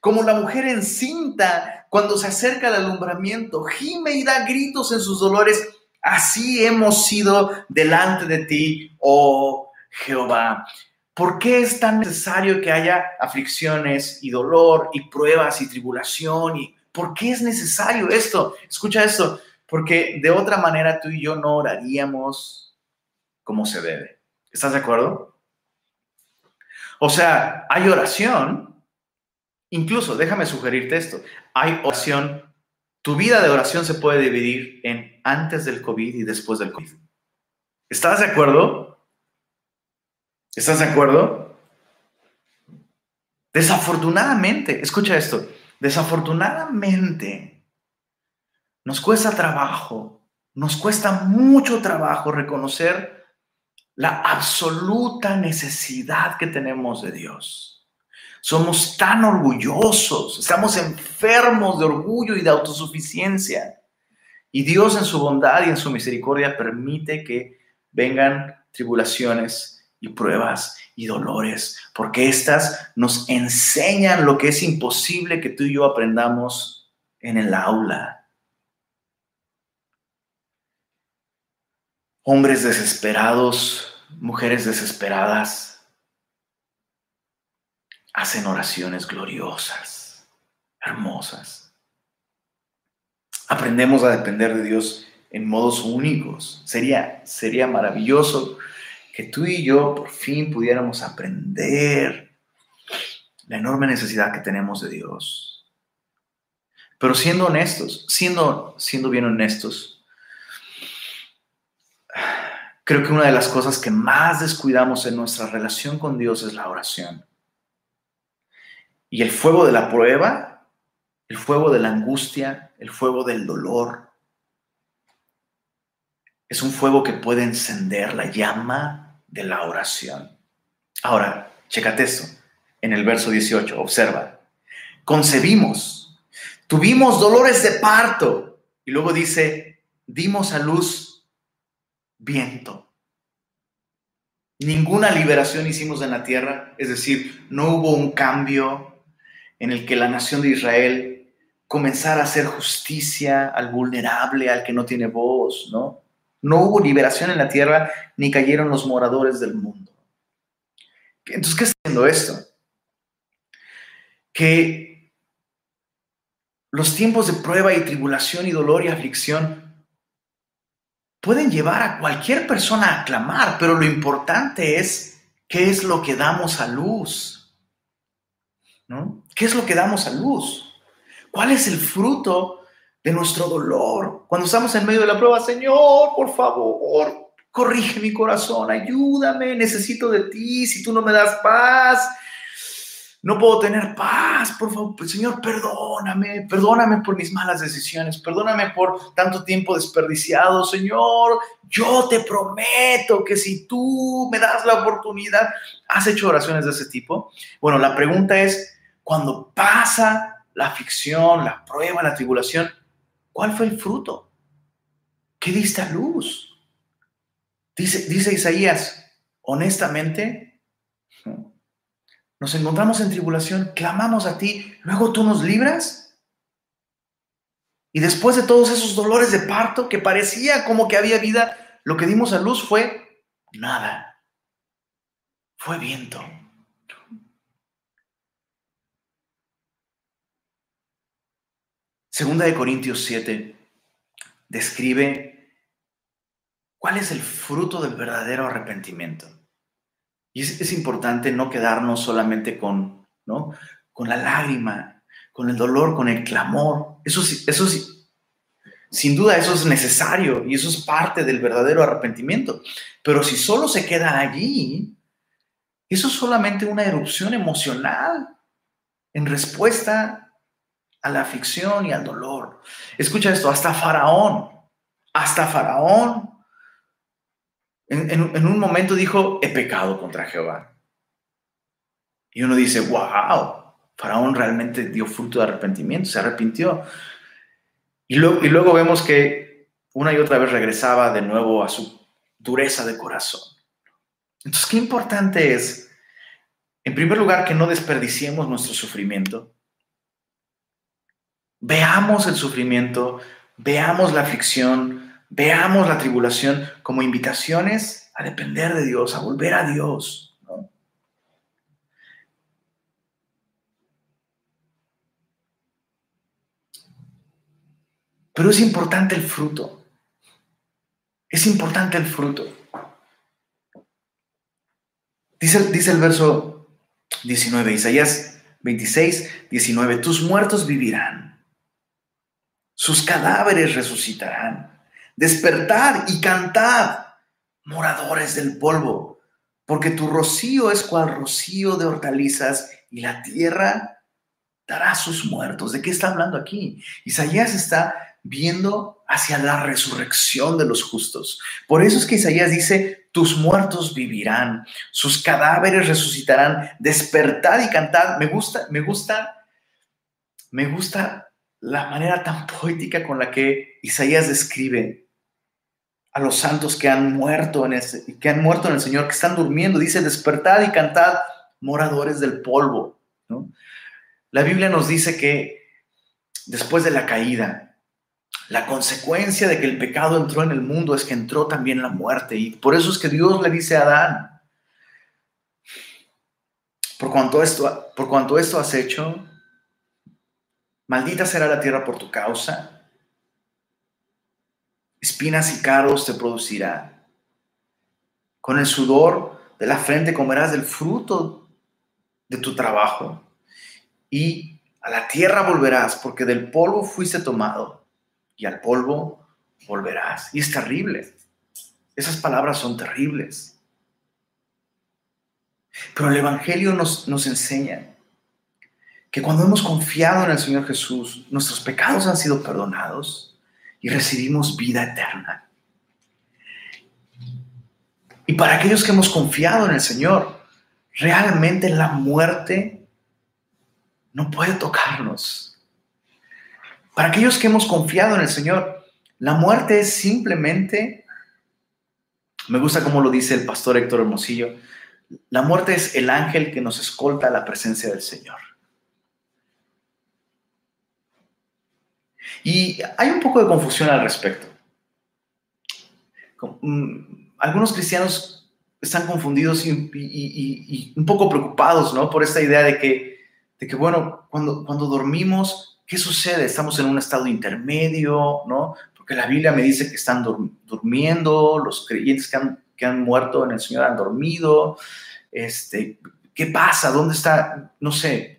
Como la mujer encinta cuando se acerca al alumbramiento, gime y da gritos en sus dolores. Así hemos sido delante de ti, oh Jehová. ¿Por qué es tan necesario que haya aflicciones y dolor y pruebas y tribulación? ¿Y por qué es necesario esto? Escucha esto, porque de otra manera tú y yo no oraríamos como se debe. ¿Estás de acuerdo? O sea, hay oración, Incluso, déjame sugerirte esto, hay oración, tu vida de oración se puede dividir en antes del COVID y después del COVID. ¿Estás de acuerdo? ¿Estás de acuerdo? Desafortunadamente, escucha esto, desafortunadamente nos cuesta trabajo, nos cuesta mucho trabajo reconocer la absoluta necesidad que tenemos de Dios. Somos tan orgullosos, estamos enfermos de orgullo y de autosuficiencia. Y Dios en su bondad y en su misericordia permite que vengan tribulaciones y pruebas y dolores, porque éstas nos enseñan lo que es imposible que tú y yo aprendamos en el aula. Hombres desesperados, mujeres desesperadas, hacen oraciones gloriosas, hermosas. Aprendemos a depender de Dios en modos únicos. Sería, sería maravilloso que tú y yo por fin pudiéramos aprender la enorme necesidad que tenemos de Dios. Pero siendo honestos, siendo, siendo bien honestos, creo que una de las cosas que más descuidamos en nuestra relación con Dios es la oración. Y el fuego de la prueba, el fuego de la angustia, el fuego del dolor, es un fuego que puede encender la llama de la oración. Ahora, chécate esto. En el verso 18, observa. Concebimos, tuvimos dolores de parto. Y luego dice, dimos a luz viento. Ninguna liberación hicimos en la tierra, es decir, no hubo un cambio en el que la nación de Israel comenzara a hacer justicia al vulnerable, al que no tiene voz, ¿no? No hubo liberación en la tierra ni cayeron los moradores del mundo. Entonces, ¿qué está haciendo esto? que los tiempos de prueba y tribulación y dolor y aflicción pueden llevar a cualquier persona a clamar, pero lo importante es qué es lo que damos a luz. ¿No? ¿Qué es lo que damos a luz? ¿Cuál es el fruto de nuestro dolor? Cuando estamos en medio de la prueba, Señor, por favor, corrige mi corazón, ayúdame, necesito de ti, si tú no me das paz, no puedo tener paz, por favor, pues, Señor, perdóname, perdóname por mis malas decisiones, perdóname por tanto tiempo desperdiciado, Señor, yo te prometo que si tú me das la oportunidad, ¿has hecho oraciones de ese tipo? Bueno, la pregunta es, cuando pasa la aflicción, la prueba, la tribulación, ¿cuál fue el fruto? ¿Qué diste a luz? Dice, dice Isaías, honestamente, nos encontramos en tribulación, clamamos a ti, luego tú nos libras. Y después de todos esos dolores de parto que parecía como que había vida, lo que dimos a luz fue nada. Fue viento. Segunda de Corintios 7 describe cuál es el fruto del verdadero arrepentimiento. Y es, importante no quedarnos solamente con, ¿no? con la lágrima, con el dolor, con el clamor. Eso, eso sin duda eso es necesario y eso es parte del verdadero arrepentimiento. Pero si solo se queda allí, eso es solamente una erupción emocional en respuesta a la aflicción y al dolor. Escucha esto, hasta Faraón, hasta Faraón en, un momento dijo, he pecado contra Jehová. Y uno dice, wow, Faraón realmente dio fruto de arrepentimiento, se arrepintió. Y, y luego vemos que una y otra vez regresaba de nuevo a su dureza de corazón. Entonces, qué importante es, en primer lugar, que no desperdiciemos nuestro sufrimiento. Veamos el sufrimiento, veamos la aflicción, Veamos la tribulación como invitaciones a depender de Dios, a volver a Dios. Pero es importante el fruto. Es importante el fruto. Dice, dice el verso 19, Isaías 26, 19, tus muertos vivirán, sus cadáveres resucitarán despertad y cantad, moradores del polvo, porque tu rocío es cual rocío de hortalizas y la tierra dará sus muertos. ¿De qué está hablando aquí? Isaías está viendo hacia la resurrección de los justos. Por eso es que Isaías dice, tus muertos vivirán, sus cadáveres resucitarán, despertad y cantad. Me gusta, me gusta, me gusta la manera tan poética con la que Isaías describe a los santos que han muerto en ese, que han muerto en el Señor, que están durmiendo. Dice, despertad y cantad, moradores del polvo. La Biblia nos dice que después de la caída, la consecuencia de que el pecado entró en el mundo es que entró también la muerte. Y por eso es que Dios le dice a Adán, por cuanto esto, por cuanto esto has hecho, maldita será la tierra por tu causa espinas y carros te producirá. Con el sudor de la frente comerás del fruto de tu trabajo y a la tierra volverás porque del polvo fuiste tomado y al polvo volverás. Y es terrible. Esas palabras son terribles. Pero el Evangelio nos, nos enseña que cuando hemos confiado en el Señor Jesús, nuestros pecados han sido perdonados y recibimos vida eterna. Y para aquellos que hemos confiado en el Señor, realmente la muerte no puede tocarnos. Para aquellos que hemos confiado en el Señor, la muerte es simplemente, me gusta como lo dice el pastor Héctor Hermosillo, la muerte es el ángel que nos escolta a la presencia del Señor. Y hay un poco de confusión al respecto. Mm, algunos cristianos están confundidos y, un poco preocupados ¿no? por esta idea de que, de que, bueno, cuando, cuando dormimos, ¿qué sucede? Estamos en un estado intermedio, ¿no? Porque la Biblia me dice que están durmiendo, los creyentes que han, que han muerto en el Señor han dormido. Este, ¿Qué pasa? ¿Dónde está? No sé,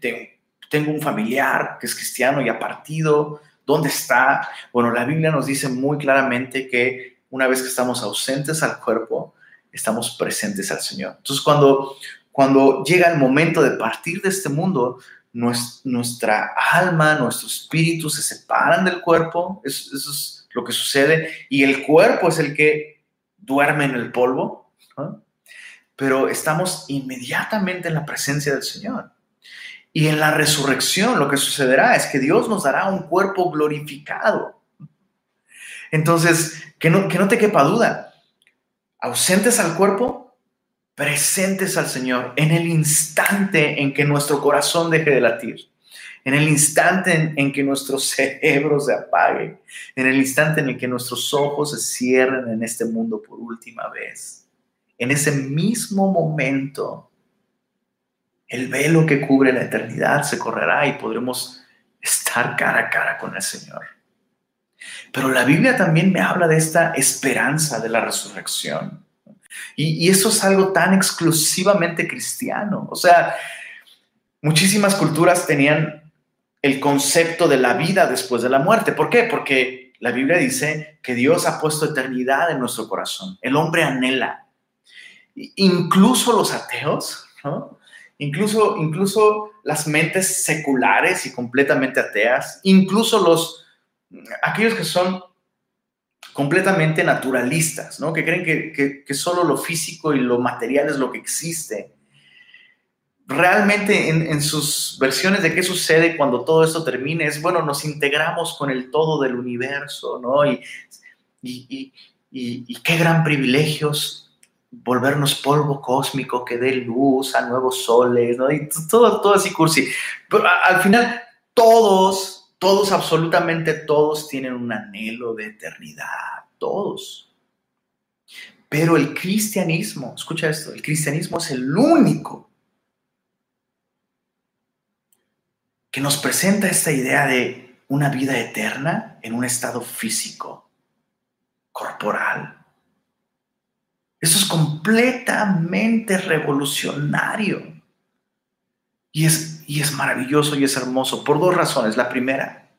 tengo un familiar que es cristiano y ha partido. ¿Dónde está? Bueno, la Biblia nos dice muy claramente que una vez que estamos ausentes al cuerpo, estamos presentes al Señor. Entonces, cuando, cuando llega el momento de partir de este mundo, nuestra alma, nuestro espíritu se separan del cuerpo, eso, es lo que sucede, y el cuerpo es el que duerme en el polvo, pero estamos inmediatamente en la presencia del Señor. Y en la resurrección lo que sucederá es que Dios nos dará un cuerpo glorificado. Entonces, que no, que no te quepa duda, ausentes al cuerpo, presentes al Señor en el instante en que nuestro corazón deje de latir, en el instante en, que nuestro cerebro se apague, en el instante en el que nuestros ojos se cierren en este mundo por última vez. En ese mismo momento el velo que cubre la eternidad se correrá y podremos estar cara a cara con el Señor. Pero la Biblia también me habla de esta esperanza de la resurrección. Y, eso es algo tan exclusivamente cristiano. O sea, muchísimas culturas tenían el concepto de la vida después de la muerte. ¿Por qué? Porque la Biblia dice que Dios ha puesto eternidad en nuestro corazón. El hombre anhela. Incluso los ateos, ¿no? Incluso, incluso las mentes seculares y completamente ateas, incluso los, aquellos que son completamente naturalistas, ¿no? que creen que, solo lo físico y lo material es lo que existe. Realmente en, sus versiones de qué sucede cuando todo esto termine es, bueno, nos integramos con el todo del universo, ¿no? Y, y, y, y qué gran privilegios volvernos polvo cósmico que dé luz a nuevos soles. Y todo, todo así cursi. Pero al final, todos, todos, absolutamente todos tienen un anhelo de eternidad, todos. Pero el cristianismo, escucha esto, el cristianismo es el único que nos presenta esta idea de una vida eterna en un estado físico, corporal, eso es completamente revolucionario. Y es, y es maravilloso y es hermoso por dos razones. La primera,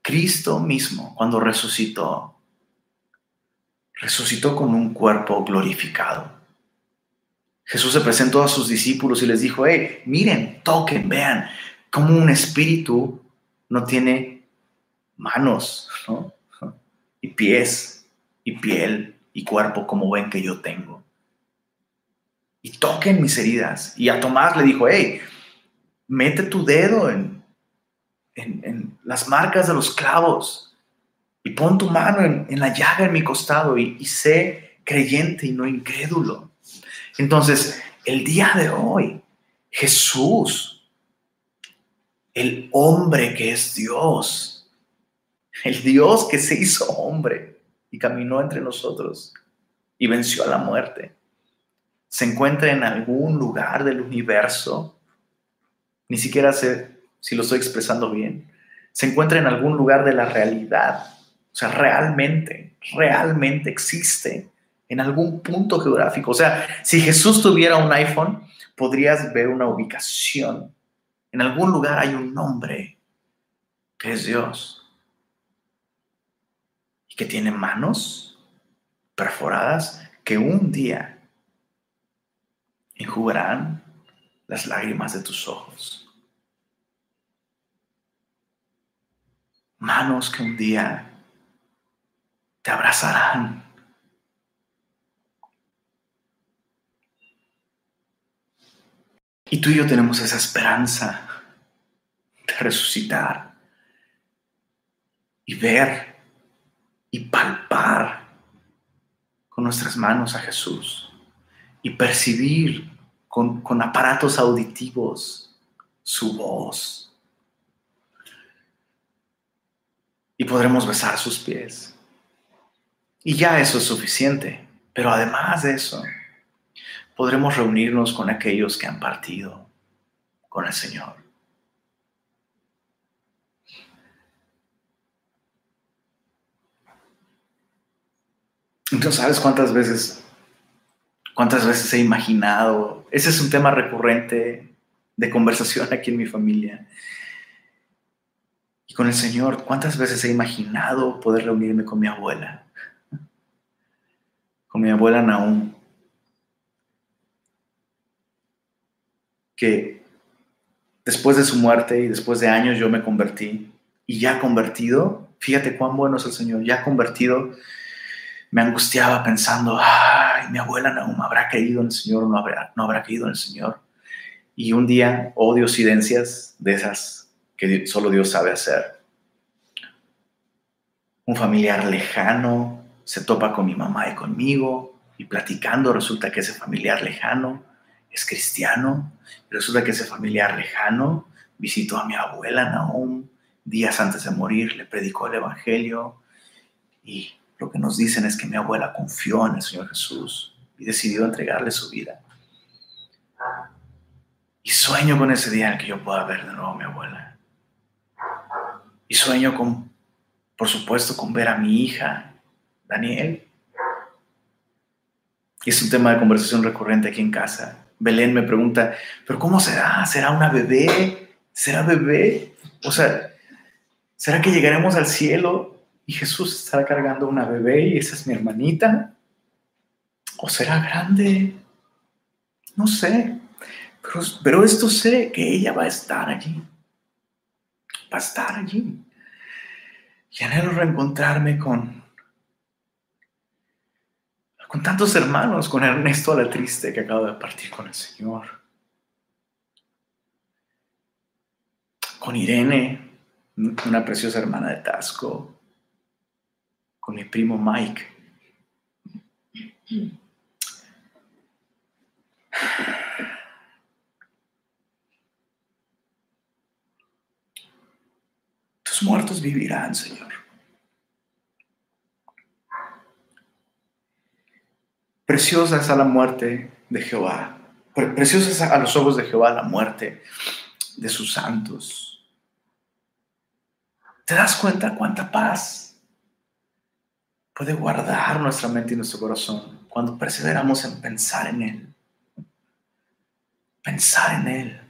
Cristo mismo, cuando resucitó, resucitó con un cuerpo glorificado. Jesús se presentó a sus discípulos y les dijo, hey, miren, toquen, vean, cómo un espíritu no tiene manos, Y pies y piel y cuerpo como ven que yo tengo. Y toquen mis heridas. Y a Tomás le dijo, hey, mete tu dedo en, en, las marcas de los clavos y pon tu mano en, la llaga en mi costado y, y sé creyente y no incrédulo. Entonces, el día de hoy, Jesús, el hombre que es Dios, el Dios que se hizo hombre, y caminó entre nosotros y venció a la muerte. Se encuentra en algún lugar del universo, ni siquiera sé si lo estoy expresando bien, se encuentra en algún lugar de la realidad, o sea, realmente, realmente existe en algún punto geográfico. O sea, si Jesús tuviera un iPhone, podrías ver una ubicación. En algún lugar hay un nombre que es Dios y que tiene manos perforadas que un día enjugarán las lágrimas de tus ojos. Manos que un día te abrazarán. Y tú y yo tenemos esa esperanza de resucitar y ver y palpar con nuestras manos a Jesús y percibir con, aparatos auditivos su voz. Y podremos besar sus pies. Y ya eso es suficiente. Pero además de eso, podremos reunirnos con aquellos que han partido, con el Señor. Entonces, ¿sabes cuántas veces, cuántas veces he imaginado? Ese es un tema recurrente de conversación aquí en mi familia. Y con el Señor, ¿cuántas veces he imaginado poder reunirme con mi abuela? Con mi abuela Naum. Que después de su muerte y después de años yo me convertí. Y ya convertido, fíjate cuán bueno es el Señor, ya convertido me angustiaba pensando, ay, mi abuela no habrá creído en el Señor no habrá, no habrá creído en el Señor. Y un día, oh diosidencias de esas que solo Dios sabe hacer. Un familiar lejano se topa con mi mamá y conmigo y platicando resulta que ese familiar lejano es cristiano. Resulta que ese familiar lejano visitó a mi abuela Nahum días antes de morir, le predicó el Evangelio y lo que nos dicen es que mi abuela confió en el Señor Jesús y decidió entregarle su vida. Y sueño con ese día en que yo pueda ver de nuevo a mi abuela. Y sueño con, por supuesto, con ver a mi hija, Daniel. Es un tema de conversación recurrente aquí en casa. Belén me pregunta, ¿pero cómo será? ¿Será una bebé? ¿Será bebé? O sea, ¿será que llegaremos al cielo y Jesús estará cargando una bebé y esa es mi hermanita. ¿O será grande? No sé. Pero, esto sé que ella va a estar allí. Va a estar allí. Y anhelo reencontrarme con, con tantos hermanos, con Ernesto la triste que acaba de partir con el Señor. Con Irene, una preciosa hermana de Tasco con mi primo Mike. Tus muertos vivirán, Señor. Preciosa es a la muerte de Jehová. Preciosa es a los ojos de Jehová la muerte de sus santos. ¿Te das cuenta cuánta paz puede guardar nuestra mente y nuestro corazón cuando perseveramos en pensar en Él. Pensar en Él.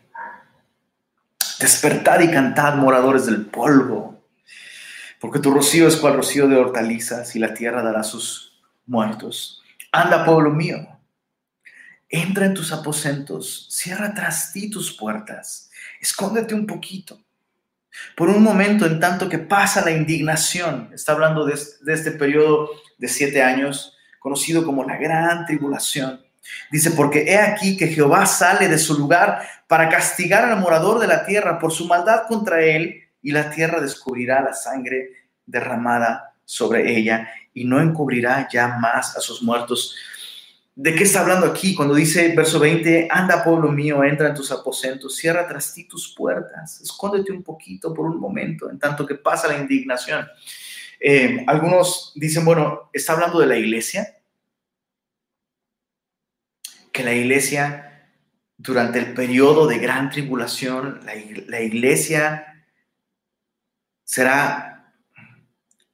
Despertad y cantad, moradores del polvo, porque tu rocío es cual rocío de hortalizas y la tierra dará sus muertos. Anda, pueblo mío, entra en tus aposentos, cierra tras ti tus puertas, escóndete un poquito por un momento, en tanto que pasa la indignación, está hablando de, este periodo de siete años, conocido como la gran tribulación. Dice, porque he aquí que Jehová sale de su lugar para castigar al morador de la tierra por su maldad contra él, y la tierra descubrirá la sangre derramada sobre ella, y no encubrirá ya más a sus muertos ¿De qué está hablando aquí? Cuando dice verso 20, anda pueblo mío, entra en tus aposentos, cierra tras ti tus puertas, escóndete un poquito por un momento, en tanto que pasa la indignación. Eh, algunos dicen, bueno, está hablando de la iglesia, que la iglesia durante el periodo de gran tribulación, la, la iglesia será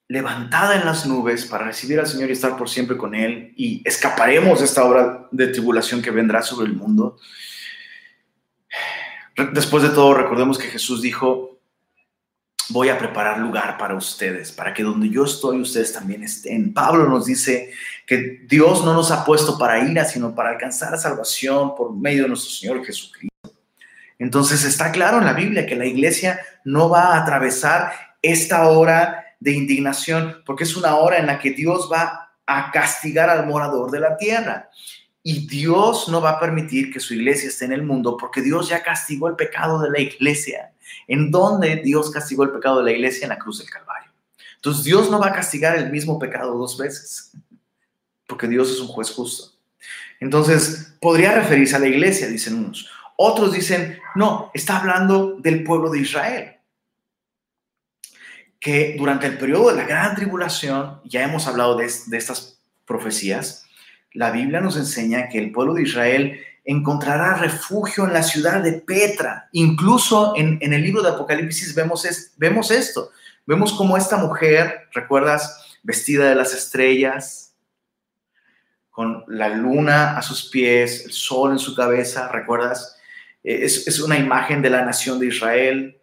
levantada en las nubes para recibir al Señor y estar por siempre con Él y escaparemos de esta obra de tribulación que vendrá sobre el mundo. Después de todo, recordemos que Jesús dijo, voy a preparar lugar para ustedes, para que donde yo estoy, ustedes también estén. Pablo nos dice que Dios no nos ha puesto para ira, sino para alcanzar la salvación por medio de nuestro Señor Jesucristo. Entonces está claro en la Biblia que la iglesia no va a atravesar esta hora de indignación, porque es una hora en la que Dios va a castigar al morador de la tierra. Y Dios no va a permitir que su iglesia esté en el mundo porque Dios ya castigó el pecado de la iglesia. ¿En dónde Dios castigó el pecado de la iglesia? En la cruz del Calvario. Entonces Dios no va a castigar el mismo pecado dos veces, porque Dios es un juez justo. Entonces, podría referirse a la iglesia, dicen unos. Otros dicen, no, está hablando del pueblo de Israel que durante el periodo de la gran tribulación, ya hemos hablado de, estas profecías, la Biblia nos enseña que el pueblo de Israel encontrará refugio en la ciudad de Petra. Incluso en, el libro de Apocalipsis vemos, esto. Vemos cómo esta mujer, ¿recuerdas? Vestida de las estrellas, con la luna a sus pies, el sol en su cabeza, ¿recuerdas? Es, una imagen de la nación de Israel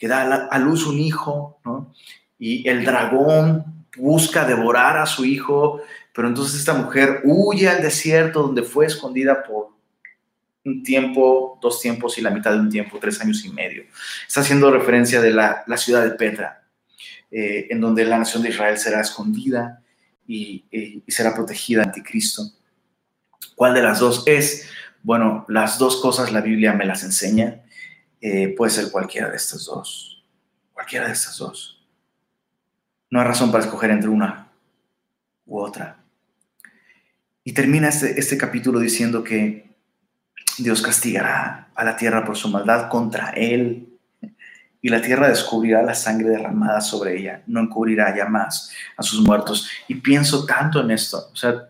que da a luz un hijo, ¿no? Y el dragón busca devorar a su hijo, pero entonces esta mujer huye al desierto donde fue escondida por un tiempo, dos tiempos y la mitad de un tiempo, tres años y medio. Está haciendo referencia de la, ciudad de Petra, eh, en donde la nación de Israel será escondida y, será protegida ante Cristo. ¿Cuál de las dos es? Bueno, las dos cosas la Biblia me las enseña. Eh, puede ser cualquiera de estas dos. Cualquiera de estas dos. No hay razón para escoger entre una u otra. Y termina este, este capítulo diciendo que Dios castigará a la tierra por su maldad contra él y la tierra descubrirá la sangre derramada sobre ella, no encubrirá ya más a sus muertos. Y pienso tanto en esto, o sea,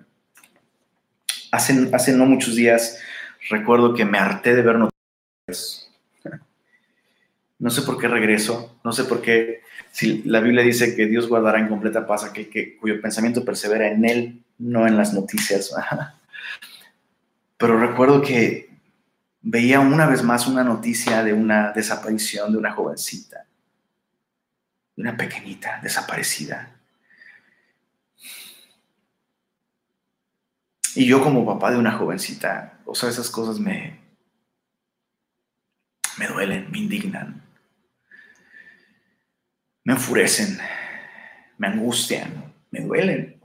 hace, hace no muchos días recuerdo que me harté de ver noticias. No sé por qué regreso, no sé por qué, si la Biblia dice que Dios guardará en completa paz aquel que, cuyo pensamiento persevera en Él, no en las noticias. Pero recuerdo que veía una vez más una noticia de una desaparición de una jovencita, de una pequeñita desaparecida. Y yo como papá de una jovencita, o sea, esas cosas me, me duelen, me indignan, me enfurecen, me angustian, me duelen.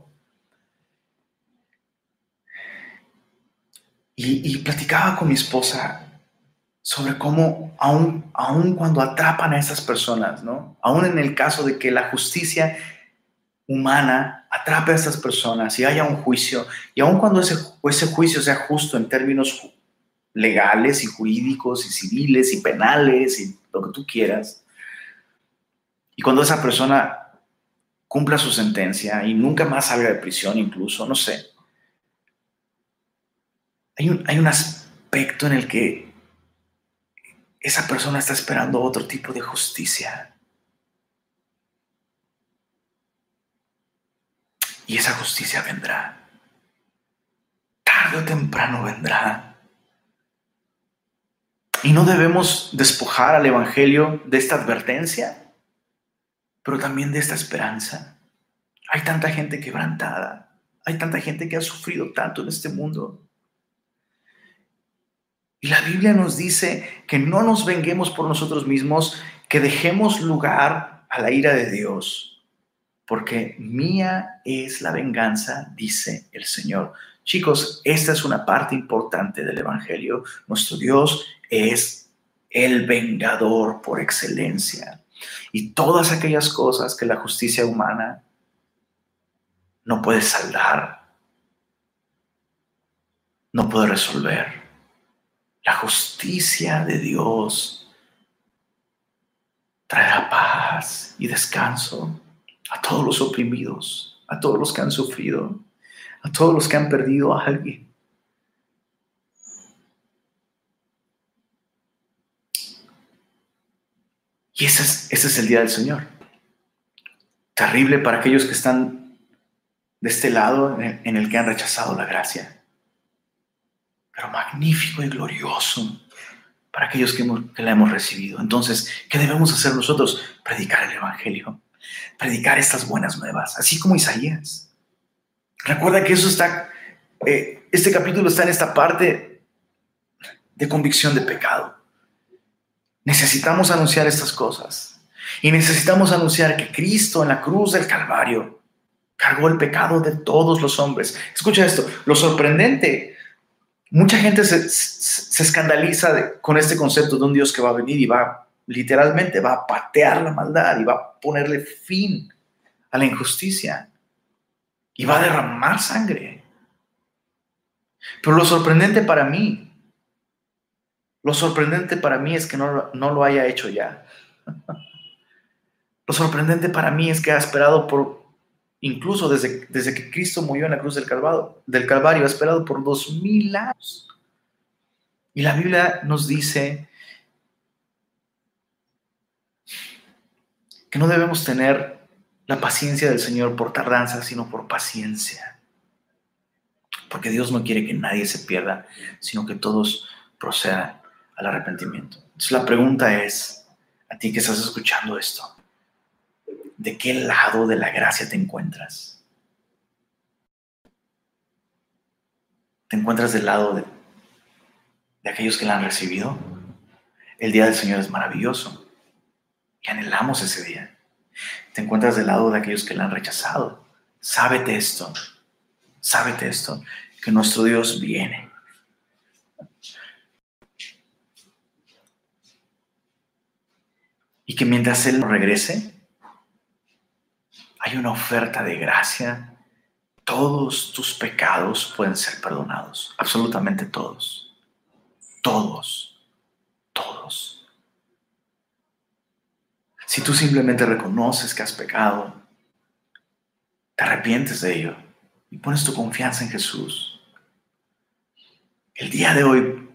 Y, platicaba con mi esposa sobre cómo aún, aún cuando atrapan a esas personas, ¿no? Aún en el caso de que la justicia humana atrape a esas personas y haya un juicio, y aún cuando ese, ese juicio sea justo en términos legales y jurídicos y civiles y penales y lo que tú quieras, y cuando esa persona cumpla su sentencia y nunca más salga de prisión incluso, no sé, hay un, aspecto en el que esa persona está esperando otro tipo de justicia. Y esa justicia vendrá. Tarde o temprano vendrá. Y no debemos despojar al Evangelio de esta advertencia, pero también de esta esperanza. Hay tanta gente quebrantada, hay tanta gente que ha sufrido tanto en este mundo. Y la Biblia nos dice que no nos venguemos por nosotros mismos, que dejemos lugar a la ira de Dios, porque mía es la venganza, dice el Señor. Chicos, esta es una parte importante del Evangelio. Nuestro Dios es el vengador por excelencia. Y todas aquellas cosas que la justicia humana no puede saldar, no puede resolver la justicia de Dios traerá paz y descanso a todos los oprimidos, a todos los que han sufrido, a todos los que han perdido a alguien. Y ese es, ese es el día del Señor. Terrible para aquellos que están de este lado en el que han rechazado la gracia pero magnífico y glorioso para aquellos que, la hemos recibido. Entonces, ¿qué debemos hacer nosotros? Predicar el Evangelio, predicar estas buenas nuevas, así como Isaías. Recuerda que eso está, eh, este capítulo está en esta parte de convicción de pecado. Necesitamos anunciar estas cosas y necesitamos anunciar que Cristo en la cruz del Calvario cargó el pecado de todos los hombres. Escucha esto, lo sorprendente mucha gente se, escandaliza con este concepto de un Dios que va a venir y va, literalmente, va a patear la maldad y va a ponerle fin a la injusticia y va a derramar sangre. Pero lo sorprendente para mí, lo sorprendente para mí es que no, no lo haya hecho ya. Lo sorprendente para mí es que ha esperado por incluso desde, desde que Cristo murió en la cruz del del Calvario, ha esperado por dos mil años Y la Biblia nos dice que no debemos tener la paciencia del Señor por tardanza, sino por paciencia. Porque Dios no quiere que nadie se pierda, sino que todos procedan al arrepentimiento. Entonces la pregunta es, a ti que estás escuchando esto, ¿de qué lado de la gracia te encuentras? ¿Te encuentras del lado de, de aquellos que la han recibido? El día del Señor es maravilloso y anhelamos ese día. ¿Te encuentras del lado de aquellos que la han rechazado? Sábete esto, sábete esto, que nuestro Dios viene. Y que mientras Él no regrese, hay una oferta de gracia. Todos tus pecados pueden ser perdonados, absolutamente todos. Todos, todos. Si tú simplemente reconoces que has pecado, te arrepientes de ello y pones tu confianza en Jesús, el día de hoy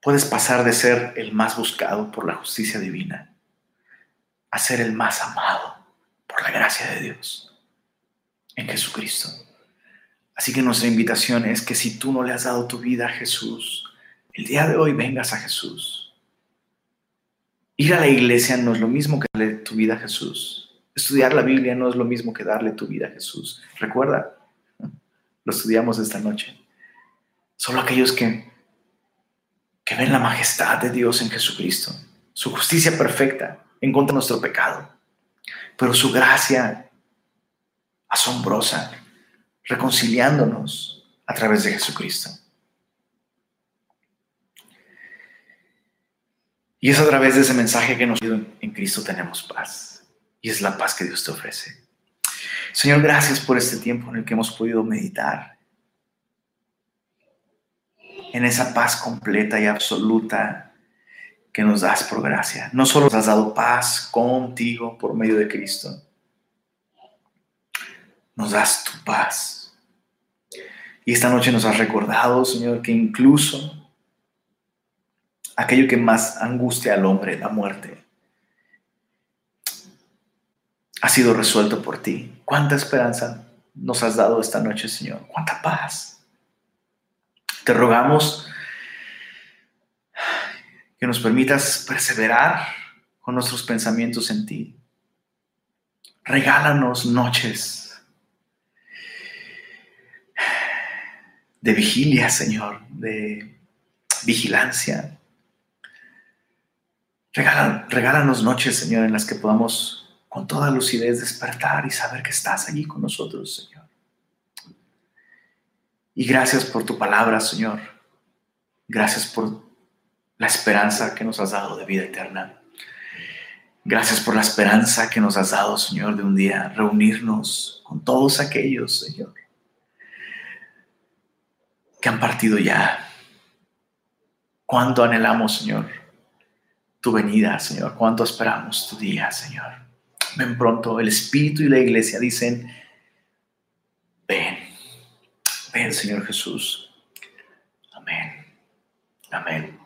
puedes pasar de ser el más buscado por la justicia divina a ser el más amado por la gracia de Dios en Jesucristo. Así que nuestra invitación es que si tú no le has dado tu vida a Jesús, el día de hoy vengas a Jesús. Ir a la iglesia no es lo mismo que darle tu vida a Jesús. Estudiar la Biblia no es lo mismo que darle tu vida a Jesús. Recuerda, lo estudiamos esta noche. Solo aquellos que, que ven la majestad de Dios en Jesucristo, su justicia perfecta en contra de nuestro pecado pero su gracia asombrosa, reconciliándonos a través de Jesucristo. Y es a través de ese mensaje que nos en Cristo tenemos paz. Y es la paz que Dios te ofrece. Señor, gracias por este tiempo en el que hemos podido meditar en esa paz completa y absoluta que nos das por gracia. No solo nos has dado paz contigo por medio de Cristo, nos das tu paz. Y esta noche nos has recordado, Señor, que incluso aquello que más angustia al hombre, la muerte, ha sido resuelto por ti. ¿Cuánta esperanza nos has dado esta noche, Señor? ¿Cuánta paz? Te rogamos que nos permitas perseverar con nuestros pensamientos en ti. Regálanos noches de vigilia, Señor, de vigilancia. regálanos noches, Señor, en las que podamos con toda lucidez despertar y saber que estás allí con nosotros, Señor. Y gracias por tu palabra, Señor. Gracias por la esperanza que nos has dado de vida eterna. Gracias por la esperanza que nos has dado, Señor, de un día reunirnos con todos aquellos, Señor, que han partido ya. Cuánto anhelamos, Señor, tu venida, Señor. Cuánto esperamos tu día, Señor. Ven pronto. El Espíritu y la Iglesia dicen, ven, ven, Señor Jesús. Amén. Amén.